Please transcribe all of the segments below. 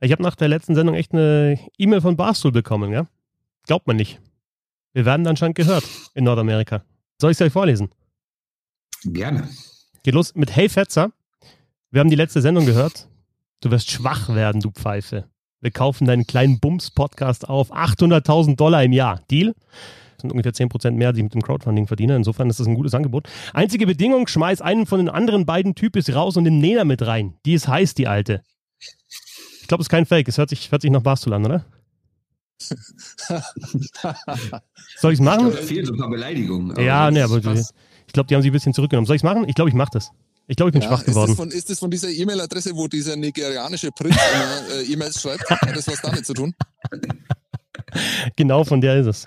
Ich habe nach der letzten Sendung echt eine E-Mail von Barstool bekommen, ja? Glaubt man nicht. Wir werden anscheinend gehört in Nordamerika. Soll ich es euch vorlesen? Gerne. Geht los mit Hey Fetzer. Wir haben die letzte Sendung gehört. Du wirst schwach werden, du Pfeife. Wir kaufen deinen kleinen Bums-Podcast auf. 800.000 Dollar im Jahr. Deal? Das sind ungefähr 10% mehr, die ich mit dem Crowdfunding verdiene. Insofern ist das ein gutes Angebot. Einzige Bedingung, schmeiß einen von den anderen beiden Typis raus und den Nena mit rein. Die ist heiß, die alte. Ich glaube, es ist kein Fake. Es hört sich, hört sich nach Barstool an, oder? Soll ich es machen? Da fehlen so ein paar Beleidigungen. Ja, ne, aber die, ich glaube, die haben sie ein bisschen zurückgenommen. Soll ich es machen? Ich glaube, ich mache das. Ich glaube, ich bin Ja, schwach ist, das geworden. von, ist das von dieser E-Mail-Adresse, wo dieser nigerianische Prinz immer äh, E-Mails schreibt? Hat das was damit zu tun? Genau von der ist es.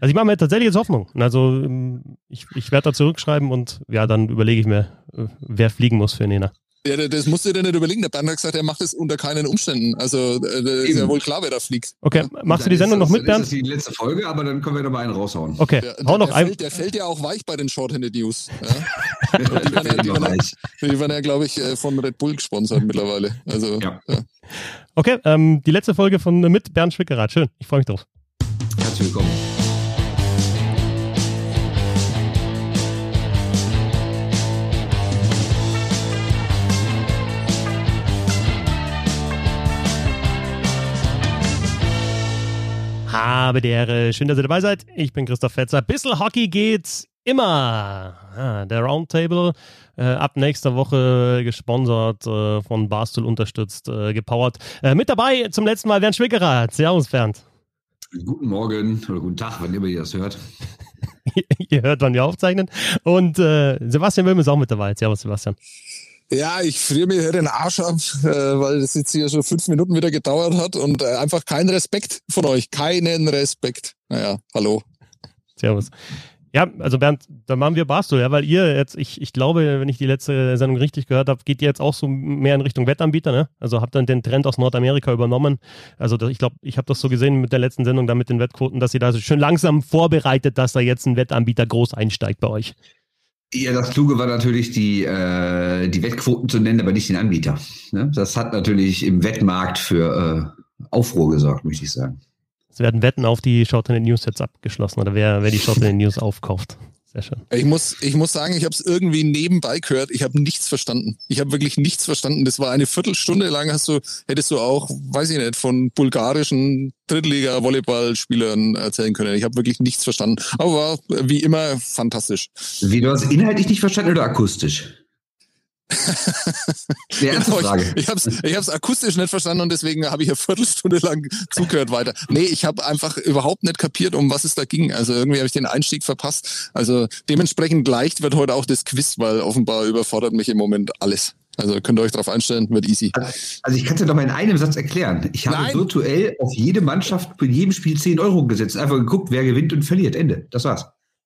Also ich mache mir tatsächlich jetzt Hoffnung. Also ähm, ich, ich werde da zurückschreiben und ja, dann überlege ich mir, äh, wer fliegen muss für Nena. Ja, das musst du dir nicht überlegen. Der Bernd hat gesagt, er macht das unter keinen Umständen. Also äh, das ist ja wohl klar, wer da fliegt. Okay, machst du die Sendung noch mit, Bernd? ist das die letzte Folge, aber dann können wir noch mal einen raushauen. Okay, Der, hau der, noch der, ein. fällt, der fällt ja auch weich bei den Shorthanded News. Ja? Die werden ja- die werden. Die werden ja, glaube ich, äh, von Red Bull gesponsert mittlerweile. Also Ja. ja. Okay, ähm, die letzte Folge von äh, mit Bernd Schwickerath. Schön, ich freue mich drauf. Herzlich willkommen. Habe die Ehre. Schön, dass ihr dabei seid. Ich bin Christoph Fetzer. Bissl Hockey geht's immer. Ah, der Roundtable äh, ab nächster Woche gesponsert, äh, von Barstool unterstützt, äh, gepowert. Äh, mit dabei zum letzten Mal Bernd Schwickerath. Servus, Bernd. Guten Morgen oder guten Tag, wann immer ihr das hört. ihr hört, wann wir aufzeichnen. Und äh, Sebastian Wilm ist auch mit dabei. Servus, Sebastian. Ja, ich friere mir hier den Arsch ab, äh, weil das jetzt hier schon fünf Minuten wieder gedauert hat und äh, einfach kein Respekt von euch. Keinen Respekt. Naja, hallo. Servus. Ja, also Bernd, da machen wir Barstool, ja, weil ihr jetzt, ich, ich glaube, wenn ich die letzte Sendung richtig gehört habe, geht ihr jetzt auch so mehr in Richtung Wettanbieter, ne? Also habt dann den Trend aus Nordamerika übernommen. Also das, ich glaube, ich habe das so gesehen mit der letzten Sendung da mit den Wettquoten, dass ihr da so schön langsam vorbereitet, dass da jetzt ein Wettanbieter groß einsteigt bei euch. Ja, das Kluge war natürlich, die, äh, die Wettquoten zu nennen, aber nicht den Anbieter. Ne? Das hat natürlich im Wettmarkt für äh, Aufruhr gesorgt, möchte ich sagen. Es werden Wetten auf die Short News jetzt abgeschlossen oder wer, wer die Short News aufkauft. Sehr schön. Ich muss, ich muss sagen, ich habe es irgendwie nebenbei gehört. Ich habe nichts verstanden. Ich habe wirklich nichts verstanden. Das war eine Viertelstunde lang. Hast du, hättest du auch, weiß ich nicht, von bulgarischen Drittliga-Volleyballspielern erzählen können. Ich habe wirklich nichts verstanden. Aber war wie immer fantastisch. Wie du hast inhaltlich nicht verstanden oder akustisch? Die erste Genau, Frage. ich ich habe es ich hab's akustisch nicht verstanden und deswegen habe ich eine Viertelstunde lang zugehört weiter. Nee, ich habe einfach überhaupt nicht kapiert, um was es da ging. Also irgendwie habe ich den Einstieg verpasst. Also dementsprechend leicht wird heute auch das Quiz, weil offenbar überfordert mich im Moment alles. Also könnt ihr euch darauf einstellen, wird easy. Also ich kann es dir doch mal in einem Satz erklären. Ich habe Nein. virtuell auf jede Mannschaft bei jedem Spiel 10 Euro gesetzt. Einfach geguckt, wer gewinnt und verliert. Ende. Das war's.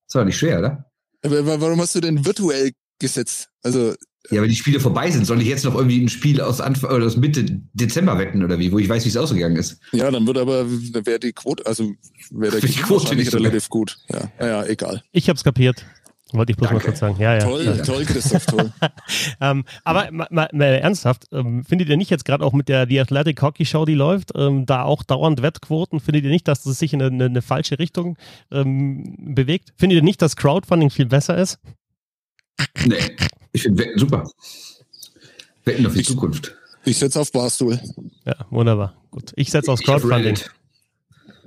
Das war nicht schwer, oder? Aber wa- Warum hast du denn virtuell gesetzt? Also Ja, aber die Spiele vorbei sind. Soll ich jetzt noch irgendwie ein Spiel aus, Anfang, oder aus Mitte Dezember wetten oder wie, wo ich weiß, wie es ausgegangen ist? ja, dann wird aber wäre die Quote, also wäre Die Quote nicht relativ gut. Ja, ja, egal. Ich hab's kapiert. Wollte ich bloß mal Danke. kurz sagen. Ja, ja. toll, ja. toll, Christoph, toll. Ähm, aber mal, mal, mal ernsthaft, ähm, findet ihr nicht jetzt gerade auch mit der die Athletic Hockey Show, die läuft, ähm, da auch dauernd Wettquoten? Findet ihr nicht, dass das sich in eine, eine falsche Richtung ähm, bewegt? Findet ihr nicht, dass Crowdfunding viel besser ist? Nee, ich finde Wetten super. Wetten auf die Zukunft. Ich setze auf Barstool. Ja, wunderbar. Gut. Ich setze aufs Ich auf Crowdfunding.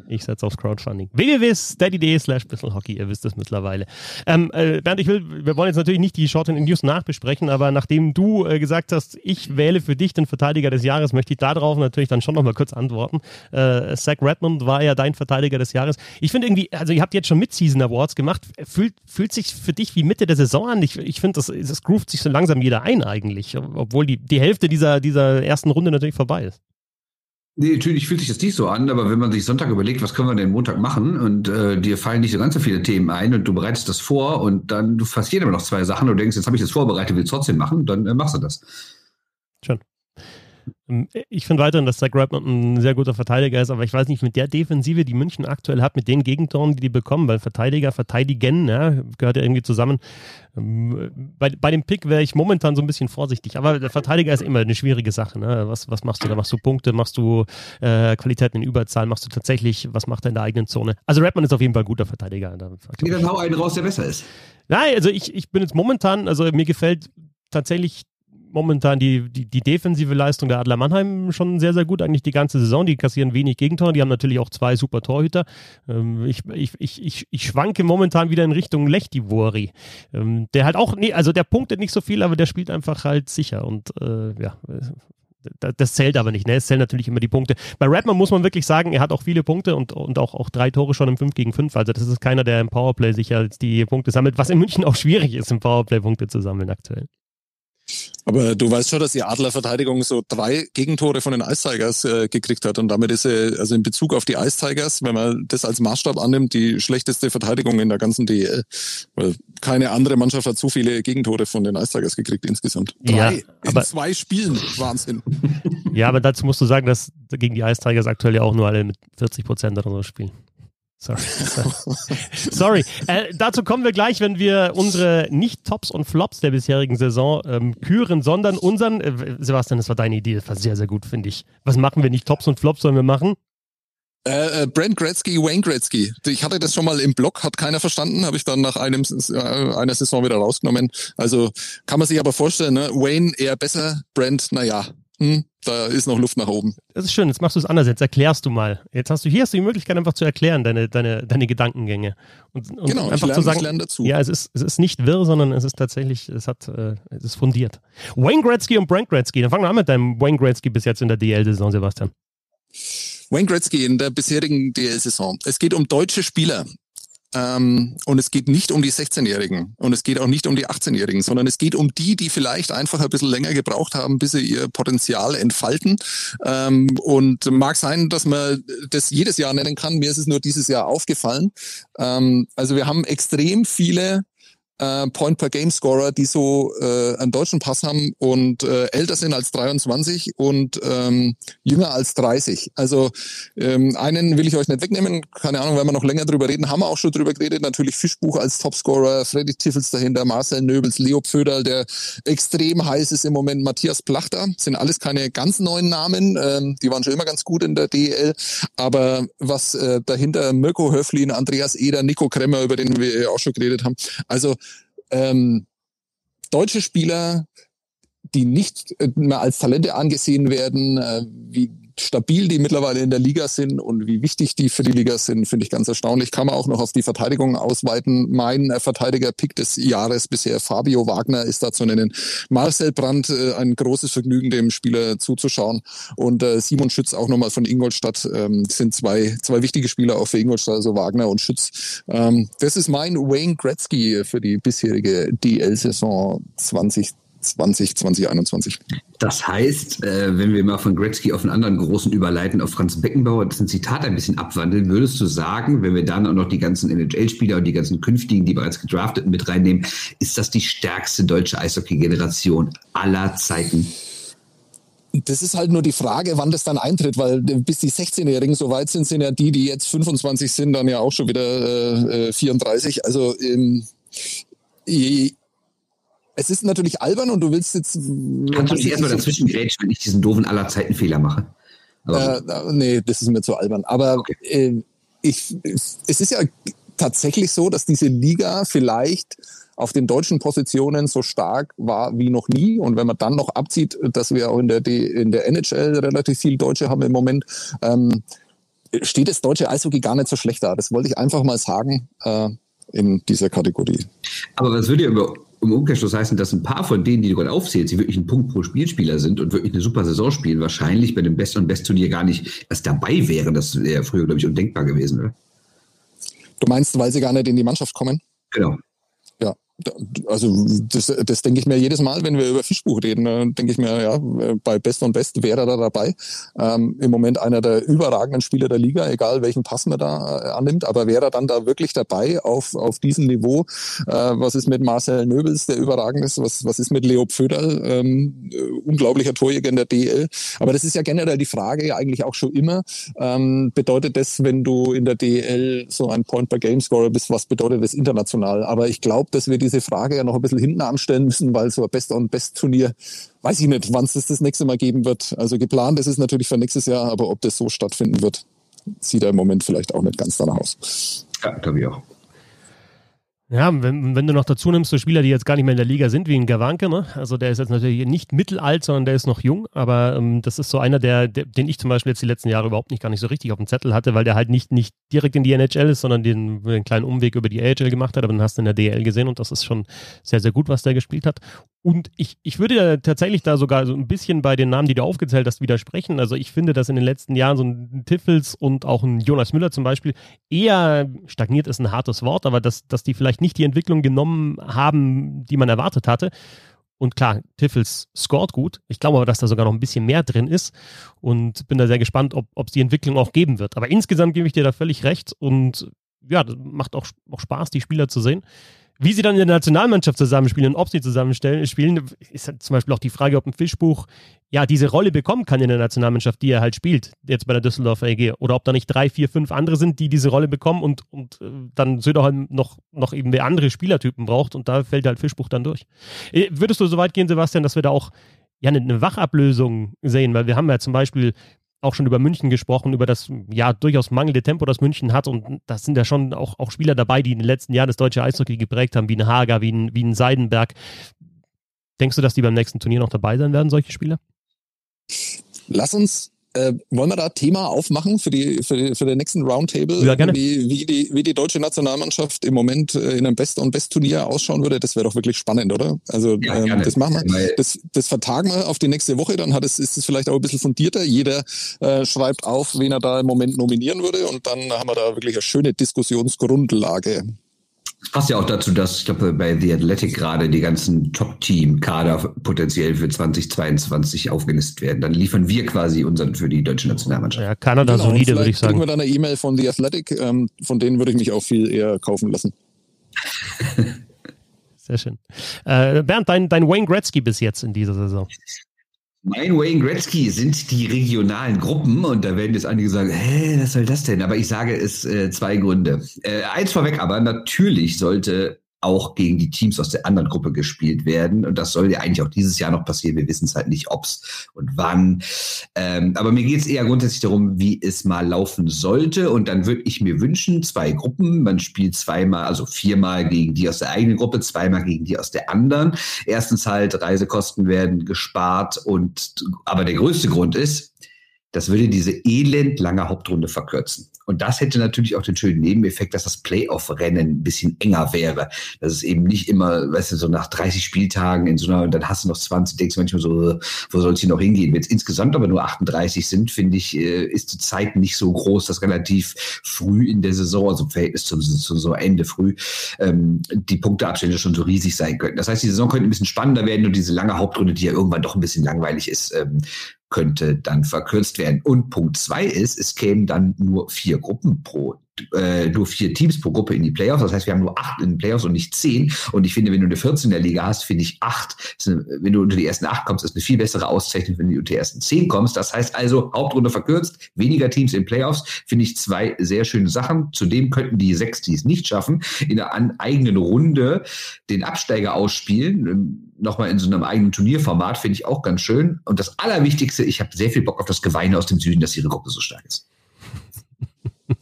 Ich setze aufs Crowdfunding. www.steady.de slash Hockey, ihr wisst es mittlerweile. Ähm, äh, Bernd, ich will, wir wollen jetzt natürlich nicht die Short in News nachbesprechen, aber nachdem du äh, gesagt hast, ich wähle für dich den Verteidiger des Jahres, möchte ich darauf natürlich dann schon nochmal kurz antworten. Äh, Zach Redmond war ja dein Verteidiger des Jahres. Ich finde irgendwie, also ihr habt jetzt schon Mid-Season Awards gemacht. Fühlt, fühlt sich für dich wie Mitte der Saison an? Ich, ich finde, das, das groovt sich so langsam jeder ein eigentlich, obwohl die, die Hälfte dieser, dieser ersten Runde natürlich vorbei ist. Nee, natürlich fühlt sich das nicht so an, aber wenn man sich Sonntag überlegt, was können wir denn Montag machen und äh, dir fallen nicht so ganz so viele Themen ein und du bereitest das vor und dann du passieren immer noch zwei Sachen und denkst, jetzt habe ich das vorbereitet, will trotzdem machen, dann äh, machst du das. Ähm, ich finde weiterhin, dass Zach Redmond ein sehr guter Verteidiger ist, aber ich weiß nicht, mit der Defensive, die München aktuell hat, mit den Gegentoren, die die bekommen, weil Verteidiger verteidigen, ja, gehört ja irgendwie zusammen. Ähm, bei, bei dem Pick wäre ich momentan so ein bisschen vorsichtig, aber der Verteidiger ist immer eine schwierige Sache. Ne? Was, was machst du da? Machst du Punkte? Machst du äh, Qualitäten in Überzahl? Machst du tatsächlich, was macht er in der eigenen Zone? Also Redmond ist auf jeden Fall ein guter Verteidiger. Nee, dann hau einen raus, der besser ist. Nein, also ich, ich bin jetzt momentan, also mir gefällt tatsächlich momentan die, die, die defensive Leistung der Adler Mannheim schon sehr, sehr gut, eigentlich die ganze Saison. Die kassieren wenig Gegentore, die haben natürlich auch zwei super Torhüter. Ähm, ich, ich, ich, ich, ich schwanke momentan wieder in Richtung Lechtivori. Ähm, der halt auch, nee, also der punktet nicht so viel, aber der spielt einfach halt sicher und äh, ja, das zählt aber nicht, ne? Es zählen natürlich immer die Punkte. Bei Redman muss man wirklich sagen, er hat auch viele Punkte und, und auch, auch drei Tore schon im 5 gegen 5. Also das ist keiner, der im Powerplay sicher die Punkte sammelt, was in München auch schwierig ist, im Powerplay Punkte zu sammeln aktuell. Aber du weißt schon, dass die Adlerverteidigung so drei Gegentore von den Ice Tigers äh, gekriegt hat und damit ist sie, also in Bezug auf die Ice Tigers, wenn man das als Maßstab annimmt, die schlechteste Verteidigung in der ganzen DL. Weil keine andere Mannschaft hat so viele Gegentore von den Ice Tigers gekriegt insgesamt. Drei ja, aber, in zwei Spielen. Wahnsinn. Ja, aber dazu musst du sagen, dass gegen die Ice Tigers aktuell ja auch nur alle mit 40 Prozent oder so spielen. Sorry. Sorry. Äh, dazu kommen wir gleich, wenn wir unsere nicht Tops und Flops der bisherigen Saison ähm, küren, sondern unseren, äh, Sebastian, das war deine Idee, das war sehr, sehr gut, finde ich. Was machen wir nicht Tops und Flops, sollen wir machen? Äh, äh, Brent Gretzky, Wayne Gretzky. Ich hatte das schon mal im Blog, hat keiner verstanden, habe ich dann nach einem äh, einer Saison wieder rausgenommen. Also kann man sich aber vorstellen, ne? Wayne eher besser, Brent, naja, hm, da ist noch Luft nach oben. Das ist schön, jetzt machst du es anders, jetzt erklärst du mal. Jetzt hast du hier hast du die Möglichkeit, einfach zu erklären, deine, deine, deine Gedankengänge. Und, und genau, einfach lerne, zu sagen, dazu. Ja, es ist, es ist nicht wirr, sondern es ist tatsächlich, es hat, äh, es ist fundiert. Wayne Gretzky und Brent Gretzky. Dann fangen wir an mit deinem Wayne Gretzky bis jetzt in der DL-Saison, Sebastian. Wayne Gretzky in der bisherigen DL-Saison. Es geht um deutsche Spieler, ähm, und es geht nicht um die 16-Jährigen und es geht auch nicht um die 18-Jährigen, sondern es geht um die, die vielleicht einfach ein bisschen länger gebraucht haben, bis sie ihr Potenzial entfalten. Ähm, und mag sein, dass man das jedes Jahr nennen kann. Mir ist es nur dieses Jahr aufgefallen. Ähm, also wir haben extrem viele äh, Point-per-Game-Scorer, die so äh, einen deutschen Pass haben und äh, älter sind als 23 und ähm, jünger als 30. Also ähm, einen will ich euch nicht wegnehmen, keine Ahnung, wenn wir noch länger drüber reden, haben wir auch schon drüber geredet. Natürlich Fischbuch als Topscorer, Freddy Tiffels dahinter, Marcel Nöbels, Leo Pföderl, der extrem heiß ist im Moment, Matthias Plachter, sind alles keine ganz neuen Namen, ähm, die waren schon immer ganz gut in der DEL, aber was äh, dahinter Mirko Höflin, Andreas Eder, Nico Kremmer, über den wir auch schon geredet haben, also ähm, deutsche Spieler, die nicht mehr als Talente angesehen werden, äh, wie stabil die mittlerweile in der Liga sind und wie wichtig die für die Liga sind, finde ich ganz erstaunlich. Kann man auch noch auf die Verteidigung ausweiten. Mein äh, Verteidiger-Pick des Jahres bisher, Fabio Wagner, ist da zu nennen. Marcel Brandt, äh, ein großes Vergnügen, dem Spieler zuzuschauen. Und äh, Simon Schütz auch nochmal von Ingolstadt ähm, sind zwei, zwei wichtige Spieler auch für Ingolstadt, also Wagner und Schütz. Ähm, das ist mein Wayne Gretzky für die bisherige DL-Saison 2020. 20, 2021. Das heißt, äh, wenn wir mal von Gretzky auf einen anderen großen überleiten, auf Franz Beckenbauer, das ein Zitat ein bisschen abwandeln, würdest du sagen, wenn wir dann auch noch die ganzen NHL-Spieler und die ganzen künftigen, die bereits gedrafteten mit reinnehmen, ist das die stärkste deutsche Eishockey-Generation aller Zeiten? Das ist halt nur die Frage, wann das dann eintritt, weil bis die 16-Jährigen so weit sind, sind ja die, die jetzt 25 sind, dann ja auch schon wieder äh, 34. Äh, also ähm, es ist natürlich albern und du willst jetzt. Kannst du dich erstmal dazwischen grätschen, wenn ich diesen doofen aller Zeiten Fehler mache? Äh, nee, das ist mir zu albern. Aber okay. äh, ich, es ist ja tatsächlich so, dass diese Liga vielleicht auf den deutschen Positionen so stark war wie noch nie. Und wenn man dann noch abzieht, dass wir auch in der, in der NHL relativ viel Deutsche haben im Moment, ähm, steht das deutsche Eishockey gar nicht so schlecht da. Das wollte ich einfach mal sagen äh, in dieser Kategorie. Aber was würde ihr über im Umkehrschluss heißen, dass ein paar von denen, die du gerade aufzählst, die wirklich ein Punkt pro Spielspieler sind und wirklich eine super Saison spielen, wahrscheinlich bei dem Best- und Best-Turnier gar nicht erst dabei wären. Das wäre früher, glaube ich, undenkbar gewesen, oder? Du meinst, weil sie gar nicht in die Mannschaft kommen? Genau. Also das, das denke ich mir jedes Mal, wenn wir über Fischbuch reden, denke ich mir, ja, bei Best und Best wäre er da dabei. Ähm, Im Moment einer der überragenden Spieler der Liga, egal welchen Pass man da äh, annimmt, aber wäre er dann da wirklich dabei auf, auf diesem Niveau? Äh, was ist mit Marcel Nöbels, der überragend ist? Was, was ist mit Leo Pföderl, ähm, äh, unglaublicher Torjäger in der DL? Aber das ist ja generell die Frage eigentlich auch schon immer. Ähm, bedeutet das, wenn du in der DL so ein Point-per-Game-Scorer bist, was bedeutet das international? Aber ich glaube, dass wir diese Frage ja noch ein bisschen hinten anstellen müssen, weil so ein Best-on-Best-Turnier, weiß ich nicht, wann es das nächste Mal geben wird. Also geplant ist es natürlich für nächstes Jahr, aber ob das so stattfinden wird, sieht er im Moment vielleicht auch nicht ganz danach aus. Ja, glaube ich auch. Ja, wenn, wenn du noch dazu nimmst, so Spieler, die jetzt gar nicht mehr in der Liga sind, wie ein Gawanke, ne? also der ist jetzt natürlich nicht mittelalt, sondern der ist noch jung, aber ähm, das ist so einer, der, der, den ich zum Beispiel jetzt die letzten Jahre überhaupt nicht gar nicht so richtig auf dem Zettel hatte, weil der halt nicht, nicht direkt in die NHL ist, sondern den, den kleinen Umweg über die AHL gemacht hat, aber den hast du in der DL gesehen und das ist schon sehr, sehr gut, was der gespielt hat. Und ich, ich würde tatsächlich da sogar so ein bisschen bei den Namen, die du aufgezählt hast, widersprechen. Also ich finde, dass in den letzten Jahren so ein Tiffels und auch ein Jonas Müller zum Beispiel eher stagniert ist ein hartes Wort, aber dass, dass die vielleicht nicht die Entwicklung genommen haben, die man erwartet hatte. Und klar, Tiffels scored gut. Ich glaube aber, dass da sogar noch ein bisschen mehr drin ist und bin da sehr gespannt, ob es die Entwicklung auch geben wird. Aber insgesamt gebe ich dir da völlig recht und ja, das macht auch, auch Spaß, die Spieler zu sehen. Wie sie dann in der Nationalmannschaft zusammenspielen und ob sie zusammenspielen, spielen, ist halt zum Beispiel auch die Frage, ob ein Fischbuch ja diese Rolle bekommen kann in der Nationalmannschaft, die er halt spielt, jetzt bei der Düsseldorfer EG. Oder ob da nicht drei, vier, fünf andere sind, die diese Rolle bekommen und, und äh, dann Söderholm noch, noch eben wer andere Spielertypen braucht und da fällt halt Fischbuch dann durch. Äh, würdest du so weit gehen, Sebastian, dass wir da auch ja eine Wachablösung sehen? Weil wir haben ja zum Beispiel auch schon über München gesprochen, über das ja durchaus mangelnde Tempo, das München hat. Und das sind ja schon auch, auch Spieler dabei, die in den letzten Jahren das deutsche Eishockey geprägt haben, wie ein Hager, wie ein, wie ein Seidenberg. Denkst du, dass die beim nächsten Turnier noch dabei sein werden, solche Spieler? Lass uns äh, wollen wir da Thema aufmachen für die für, die, für den nächsten Roundtable? Ja, gerne. Wie, wie, die, wie die deutsche Nationalmannschaft im Moment äh, in einem Best- und Best-Turnier ausschauen würde, das wäre doch wirklich spannend, oder? Also ja, ähm, das machen wir. Das, das vertagen wir auf die nächste Woche, dann hat es, ist es vielleicht auch ein bisschen fundierter. Jeder äh, schreibt auf, wen er da im Moment nominieren würde und dann haben wir da wirklich eine schöne Diskussionsgrundlage. Es passt ja auch dazu, dass ich glaube, bei The Athletic gerade die ganzen Top-Team-Kader potenziell für 2022 aufgelistet werden. Dann liefern wir quasi unseren für die deutsche Nationalmannschaft. Ja, Kanada genau, solide, würde ich sagen. Kriegen wir dann eine E-Mail von The Athletic, ähm, von denen würde ich mich auch viel eher kaufen lassen. Sehr schön. Äh, Bernd, dein, dein Wayne Gretzky bis jetzt in dieser Saison. Mein Wayne Gretzky sind die regionalen Gruppen und da werden jetzt einige sagen, hä, was soll das denn? Aber ich sage es äh, zwei Gründe. Äh, eins vorweg aber, natürlich sollte auch gegen die Teams aus der anderen Gruppe gespielt werden. Und das soll ja eigentlich auch dieses Jahr noch passieren. Wir wissen es halt nicht, ob's und wann. Ähm, aber mir geht es eher grundsätzlich darum, wie es mal laufen sollte. Und dann würde ich mir wünschen, zwei Gruppen. Man spielt zweimal, also viermal gegen die aus der eigenen Gruppe, zweimal gegen die aus der anderen. Erstens halt, Reisekosten werden gespart. Und aber der größte Grund ist, das würde diese elendlange Hauptrunde verkürzen. Und das hätte natürlich auch den schönen Nebeneffekt, dass das Playoff-Rennen ein bisschen enger wäre. Dass es eben nicht immer, weißt du, so nach 30 Spieltagen in so einer, dann hast du noch 20, denkst du manchmal so, wo soll es hier noch hingehen? Wenn es insgesamt aber nur 38 sind, finde ich, äh, ist die Zeit nicht so groß, dass relativ früh in der Saison, also im Verhältnis zum, zum so Ende früh, ähm, die Punkteabstände schon so riesig sein könnten. Das heißt, die Saison könnte ein bisschen spannender werden und diese lange Hauptrunde, die ja irgendwann doch ein bisschen langweilig ist, ähm, könnte dann verkürzt werden. Und Punkt zwei ist, es kämen dann nur vier Gruppen pro äh, nur vier Teams pro Gruppe in die Playoffs. Das heißt, wir haben nur acht in den Playoffs und nicht zehn. Und ich finde, wenn du eine 14 in der Liga hast, finde ich acht. Eine, wenn du unter die ersten acht kommst, ist eine viel bessere Auszeichnung, wenn du unter die ersten zehn kommst. Das heißt also, Hauptrunde verkürzt, weniger Teams in Playoffs, finde ich zwei sehr schöne Sachen. Zudem könnten die sechs, die es nicht schaffen, in einer eigenen Runde den Absteiger ausspielen. Nochmal in so einem eigenen Turnierformat, finde ich auch ganz schön. Und das Allerwichtigste, ich habe sehr viel Bock auf das Geweine aus dem Süden, dass ihre Gruppe so stark ist.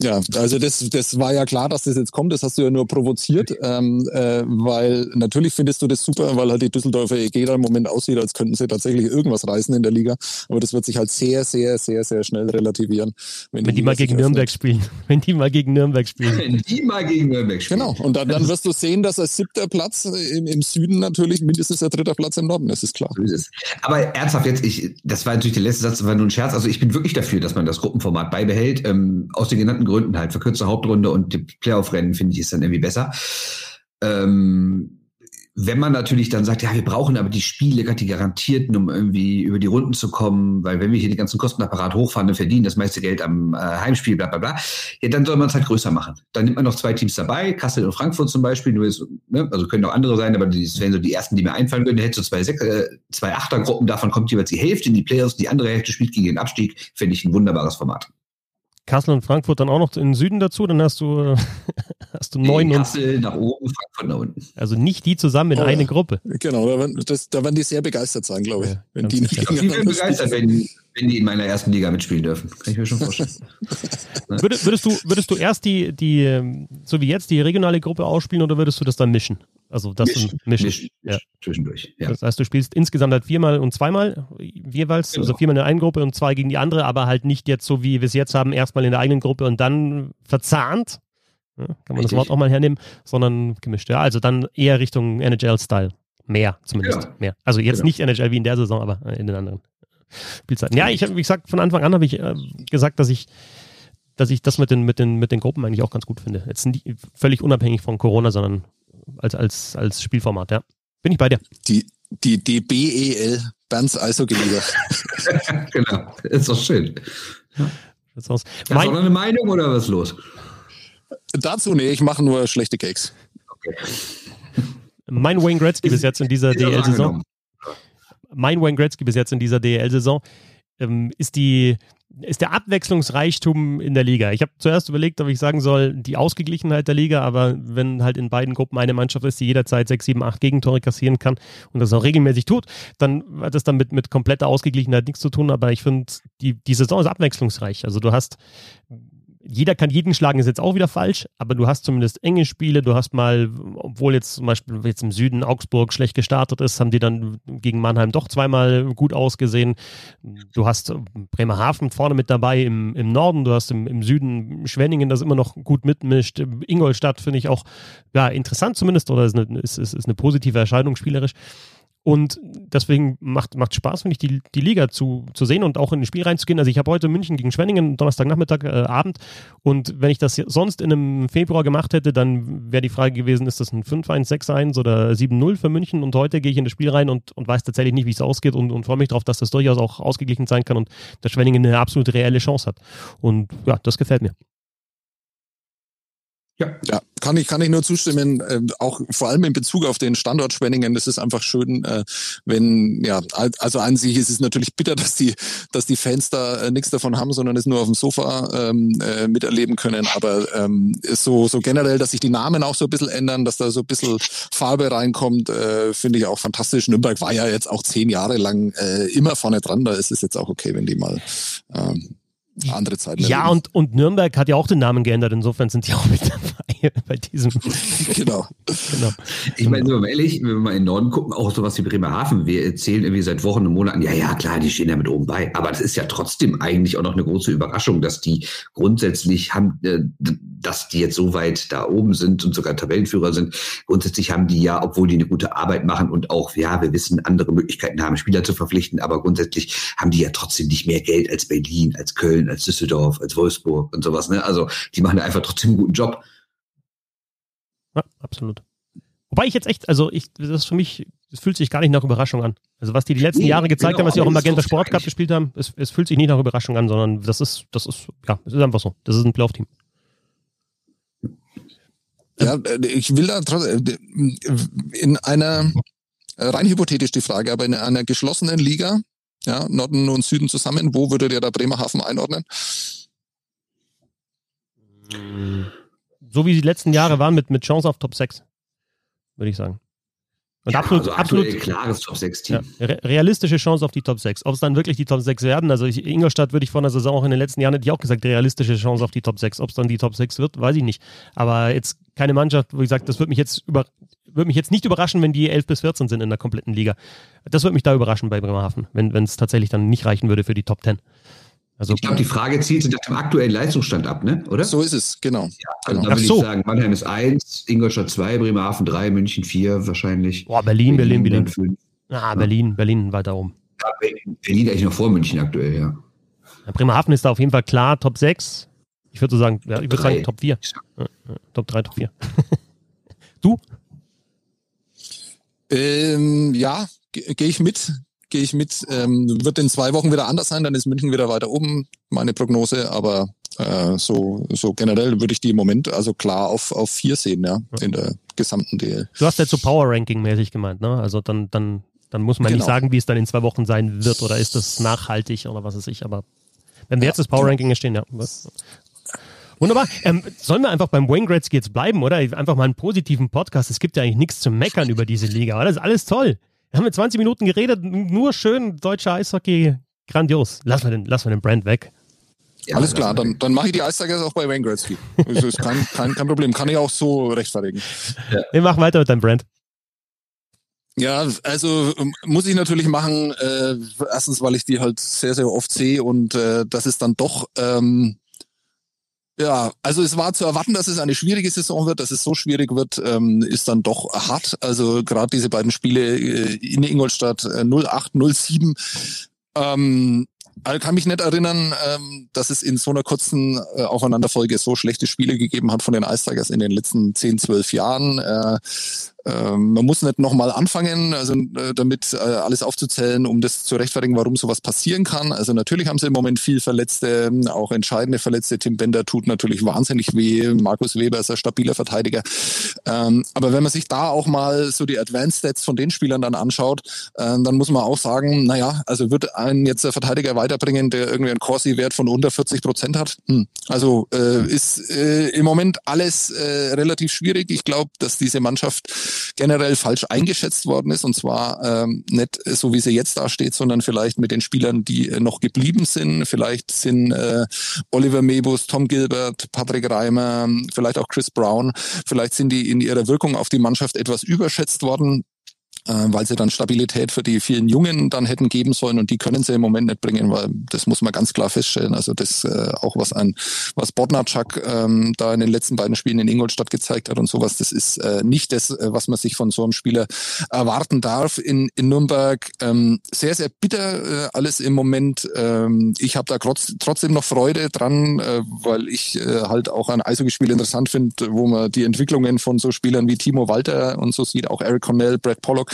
Ja, also das, das war ja klar, dass das jetzt kommt. Das hast du ja nur provoziert, ähm, äh, weil natürlich findest du das super, weil halt die Düsseldorfer EG da im Moment aussieht, als könnten sie tatsächlich irgendwas reißen in der Liga. Aber das wird sich halt sehr, sehr, sehr, sehr schnell relativieren. Wenn, wenn die, die mal gegen Nürnberg spielen. Wenn die mal gegen Nürnberg spielen. Wenn die mal gegen Nürnberg spielen. Genau. Und dann, dann wirst du sehen, dass als siebter Platz im, im Süden natürlich mindestens der dritte Platz im Norden ist, ist klar. Aber ernsthaft jetzt, ich, das war natürlich der letzte Satz, das war nur ein Scherz. Also ich bin wirklich dafür, dass man das Gruppenformat beibehält. Ähm, aus den genannten genannten Gründen halt. Verkürzte Hauptrunde und die Playoff-Rennen, finde ich, ist dann irgendwie besser. Ähm, wenn man natürlich dann sagt, ja, wir brauchen aber die Spiele, die garantierten, um irgendwie über die Runden zu kommen, weil wenn wir hier den ganzen Kostenapparat hochfahren, dann verdienen das meiste Geld am äh, Heimspiel, bla bla bla, ja, dann soll man es halt größer machen. Dann nimmt man noch zwei Teams dabei, Kassel und Frankfurt zum Beispiel, nur ist, ne, also können auch andere sein, aber das wären so die ersten, die mir einfallen würden. Hättest du zwei, Sek äh, zwei Achtergruppen, davon kommt jeweils die Hälfte in die Playoffs, die andere Hälfte spielt gegen den Abstieg, finde ich ein wunderbares Format. Kassel und Frankfurt dann auch noch in den Süden dazu, dann hast du, hast du neun nee, Kassel und. nach oben, Frankfurt nach unten. Also nicht die zusammen in oh, eine Gruppe. Genau, da werden, das, da werden die sehr begeistert sein, glaube ich. Ja, wenn die, nicht die werden begeistert, wenn, wenn die in meiner ersten Liga mitspielen dürfen. Kann ich mir schon vorstellen. würdest, würdest, du, würdest du erst die, die, so wie jetzt, die regionale Gruppe ausspielen oder würdest du das dann mischen? Also das mischen, mischen. mischen, ja. zwischendurch. Ja. Das heißt, du spielst insgesamt halt viermal und zweimal jeweils, genau. also viermal in der einen Gruppe und zwei gegen die andere, aber halt nicht jetzt so wie wir es jetzt haben, erstmal in der eigenen Gruppe und dann verzahnt. Ja, kann man Richtig. das Wort auch mal hernehmen, sondern gemischt. Ja, also dann eher Richtung NHL-Style. Mehr zumindest. Ja. Mehr. Also jetzt genau. nicht NHL wie in der Saison, aber in den anderen. Spielzeiten. Ja, ich habe, wie gesagt, von Anfang an habe ich äh, gesagt, dass ich, dass ich das mit den, mit den, mit den Gruppen eigentlich auch ganz gut finde. Jetzt nicht völlig unabhängig von Corona, sondern als, als, als Spielformat, ja. Bin ich bei dir. Die, die DBEL, Bands Eishockey-Liga. genau, ist doch schön. Ja. Hast du noch eine Meinung oder was ist los? Dazu, nee, ich mache nur schlechte Cakes. Okay. Mein Wayne Gretzky bis jetzt in dieser DL-Saison mein Wayne Gretzky bis jetzt in dieser DL-Saison, ähm, ist die ist der Abwechslungsreichtum in der Liga. Ich habe zuerst überlegt, ob ich sagen soll, die Ausgeglichenheit der Liga, aber wenn halt in beiden Gruppen eine Mannschaft ist, die jederzeit sechs, sieben, acht Gegentore kassieren kann und das auch regelmäßig tut, dann hat das dann mit, mit kompletter Ausgeglichenheit nichts zu tun. Aber ich finde, die, die Saison ist abwechslungsreich. Also du hast jeder kann jeden schlagen, ist jetzt auch wieder falsch, aber du hast zumindest enge Spiele. Du hast mal, obwohl jetzt zum Beispiel jetzt im Süden Augsburg schlecht gestartet ist, haben die dann gegen Mannheim doch zweimal gut ausgesehen. Du hast Bremerhaven vorne mit dabei im, im Norden, du hast im, im Süden Schwenningen, das immer noch gut mitmischt. Ingolstadt finde ich auch ja, interessant zumindest oder ist eine, ist, ist, ist eine positive Erscheinung spielerisch. Und deswegen macht macht Spaß, finde ich, die, die Liga zu, zu sehen und auch in ein Spiel reinzugehen. Also ich habe heute München gegen Schwenningen, Donnerstagnachmittag, äh, Abend. Und wenn ich das sonst in einem Februar gemacht hätte, dann wäre die Frage gewesen, ist das ein 5-1, 6-1 oder 7-0 für München? Und heute gehe ich in das Spiel rein und, und weiß tatsächlich nicht, wie es ausgeht und, und freue mich darauf, dass das durchaus auch ausgeglichen sein kann und dass Schwenningen eine absolut reelle Chance hat. Und ja, das gefällt mir. Ja. ja, kann ich, kann ich nur zustimmen, äh, auch vor allem in Bezug auf den Standort Schwenningen. Das ist einfach schön, äh, wenn, ja, also an sich ist es natürlich bitter, dass die, dass die Fans da äh, nichts davon haben, sondern es nur auf dem Sofa ähm, äh, miterleben können. Aber ähm, so, so generell, dass sich die Namen auch so ein bisschen ändern, dass da so ein bisschen Farbe reinkommt, äh, finde ich auch fantastisch. Nürnberg war ja jetzt auch zehn Jahre lang äh, immer vorne dran. Da ist es jetzt auch okay, wenn die mal ähm, andere Zeiten. Ja, und, und Nürnberg hat ja auch den Namen geändert, insofern sind die auch mit dabei bei diesem. genau. genau. Ich meine, sind wir mal ehrlich, wenn wir mal in den Norden gucken, auch sowas wie Bremerhaven, wir erzählen irgendwie seit Wochen und Monaten, ja, ja, klar, die stehen ja mit oben bei. Aber das ist ja trotzdem eigentlich auch noch eine große Überraschung, dass die grundsätzlich haben, äh, dass die jetzt so weit da oben sind und sogar Tabellenführer sind. Grundsätzlich haben die ja, obwohl die eine gute Arbeit machen und auch, ja, wir wissen, andere Möglichkeiten haben, Spieler zu verpflichten, aber grundsätzlich haben die ja trotzdem nicht mehr Geld als Berlin, als Köln, Köln, als Düsseldorf, als Wolfsburg und sowas. Ne? Also die machen da einfach trotzdem einen guten Job. Ja, absolut. Wobei ich jetzt echt, also ich, das ist für mich, es fühlt sich gar nicht nach Überraschung an. Also was die die letzten nee, Jahre gezeigt genau, haben, was sie auch im Magenta Sport Cup gespielt haben, es, es fühlt sich nicht nach Überraschung an, sondern das ist, das ist, ja, es ist einfach so. Das ist ein Playoff-Team. Ja, ich will da trotzdem, in einer, rein hypothetisch die Frage, aber in einer geschlossenen Liga, ja, Norden und Süden zusammen. Wo würde der da Bremerhaven einordnen? So wie die letzten Jahre waren mit, mit Chance auf Top 6, würde ich sagen. Und ja, absolut, also absolut klares Top 6 Team. Ja, realistische Chance auf die Top 6. Ob es dann wirklich die Top 6 werden, also ich, Ingolstadt würde ich vor der Saison auch in den letzten Jahren hätte ich auch gesagt, realistische Chance auf die Top 6. Ob es dann die Top 6 wird, weiß ich nicht. Aber jetzt keine Mannschaft, wo ich sage, das würde mich jetzt über, würde mich jetzt nicht überraschen, wenn die 11 bis 14 sind in der kompletten Liga. Das würde mich da überraschen bei Bremerhaven, wenn es tatsächlich dann nicht reichen würde für die Top 10. Also, ich glaube, die Frage zielt nach dem aktuellen Leistungsstand ab, ne? oder? So ist es, genau. Ja, also genau. da würde so. ich sagen, Mannheim ist 1, Ingolstadt 2, Bremerhaven 3, München 4 wahrscheinlich. Boah, Berlin, Berlin, Berlin. Berlin. Ah, Berlin, Berlin weiter oben. Ja, Berlin eigentlich noch vor München aktuell, ja. ja. Bremerhaven ist da auf jeden Fall klar, Top 6. Ich würde so sagen, ja, ich würde sagen Top 4. Ja, Top 3, Top 4. du? Ähm, ja, gehe ich mit. Gehe ich mit. Ähm, wird in zwei Wochen wieder anders sein, dann ist München wieder weiter oben, meine Prognose, aber äh, so, so generell würde ich die im Moment also klar auf, auf vier sehen, ja, in der gesamten DL. Du hast jetzt so Power Ranking mäßig gemeint, ne? Also dann, dann, dann muss man genau. nicht sagen, wie es dann in zwei Wochen sein wird oder ist das nachhaltig oder was weiß ich, aber wenn wir ja, jetzt das Power genau. Ranking stehen, ja. Wunderbar. Ähm, sollen wir einfach beim Wayne Gretzky jetzt bleiben, oder? Einfach mal einen positiven Podcast. Es gibt ja eigentlich nichts zu meckern über diese Liga, oder? Das ist alles toll. Wir haben jetzt 20 Minuten geredet, nur schön deutscher Eishockey, grandios. Lassen wir den, lassen wir den Brand weg. Ja, Alles klar, dann, dann mache ich die Eistigers auch bei Wayne Gretzky. Das ist kein, kein, kein Problem, kann ich auch so rechtfertigen. Ja. Wir machen weiter mit deinem Brand. Ja, also ähm, muss ich natürlich machen. Äh, erstens, weil ich die halt sehr, sehr oft sehe und äh, das ist dann doch ähm, ja, also es war zu erwarten, dass es eine schwierige Saison wird, dass es so schwierig wird, ähm, ist dann doch hart. Also gerade diese beiden Spiele äh, in Ingolstadt äh, 08, 07. Ähm, ich kann mich nicht erinnern, ähm, dass es in so einer kurzen äh, Aufeinanderfolge so schlechte Spiele gegeben hat von den Ice Tigers in den letzten 10, 12 Jahren. Äh, ähm, man muss nicht nochmal anfangen, also äh, damit äh, alles aufzuzählen, um das zu rechtfertigen, warum sowas passieren kann. Also natürlich haben sie im Moment viel Verletzte, auch entscheidende Verletzte. Tim Bender tut natürlich wahnsinnig weh. Markus Weber ist ein stabiler Verteidiger. Ähm, aber wenn man sich da auch mal so die Advanced Stats von den Spielern dann anschaut, dann muss man auch sagen, naja, also wird einen jetzt der Verteidiger weiterbringen, der irgendwie einen Corsi-Wert von unter 40 Prozent hat? Hm. Also äh, ist im Moment alles relativ schwierig. Ich glaube, dass diese Mannschaft generell falsch eingeschätzt worden ist. Und zwar ähm, nicht so, wie sie jetzt dasteht, sondern vielleicht mit den Spielern, die äh, noch geblieben sind. Vielleicht sind äh, Oliver Mebus, Tom Gilbert, Patrick Reimer, vielleicht auch Chris Brown. Vielleicht sind die in ihrer Wirkung auf die Mannschaft etwas überschätzt worden weil sie dann Stabilität für die vielen Jungen dann hätten geben sollen und die können sie im Moment nicht bringen, weil das muss man ganz klar feststellen. Also das äh, auch was ein was Bodnarczak ähm, da in den letzten beiden Spielen in Ingolstadt gezeigt hat und sowas, das ist äh, nicht das, äh, was man sich von so einem Spieler erwarten darf in, in Nürnberg. Ähm, sehr sehr bitter äh, alles im Moment. Ähm, ich habe da trotz, trotzdem noch Freude dran, äh, weil ich äh, halt auch ein Eishockeyspiel interessant finde, wo man die Entwicklungen von so Spielern wie Timo Walter und so sieht, auch Eric Cornell, Brad Pollock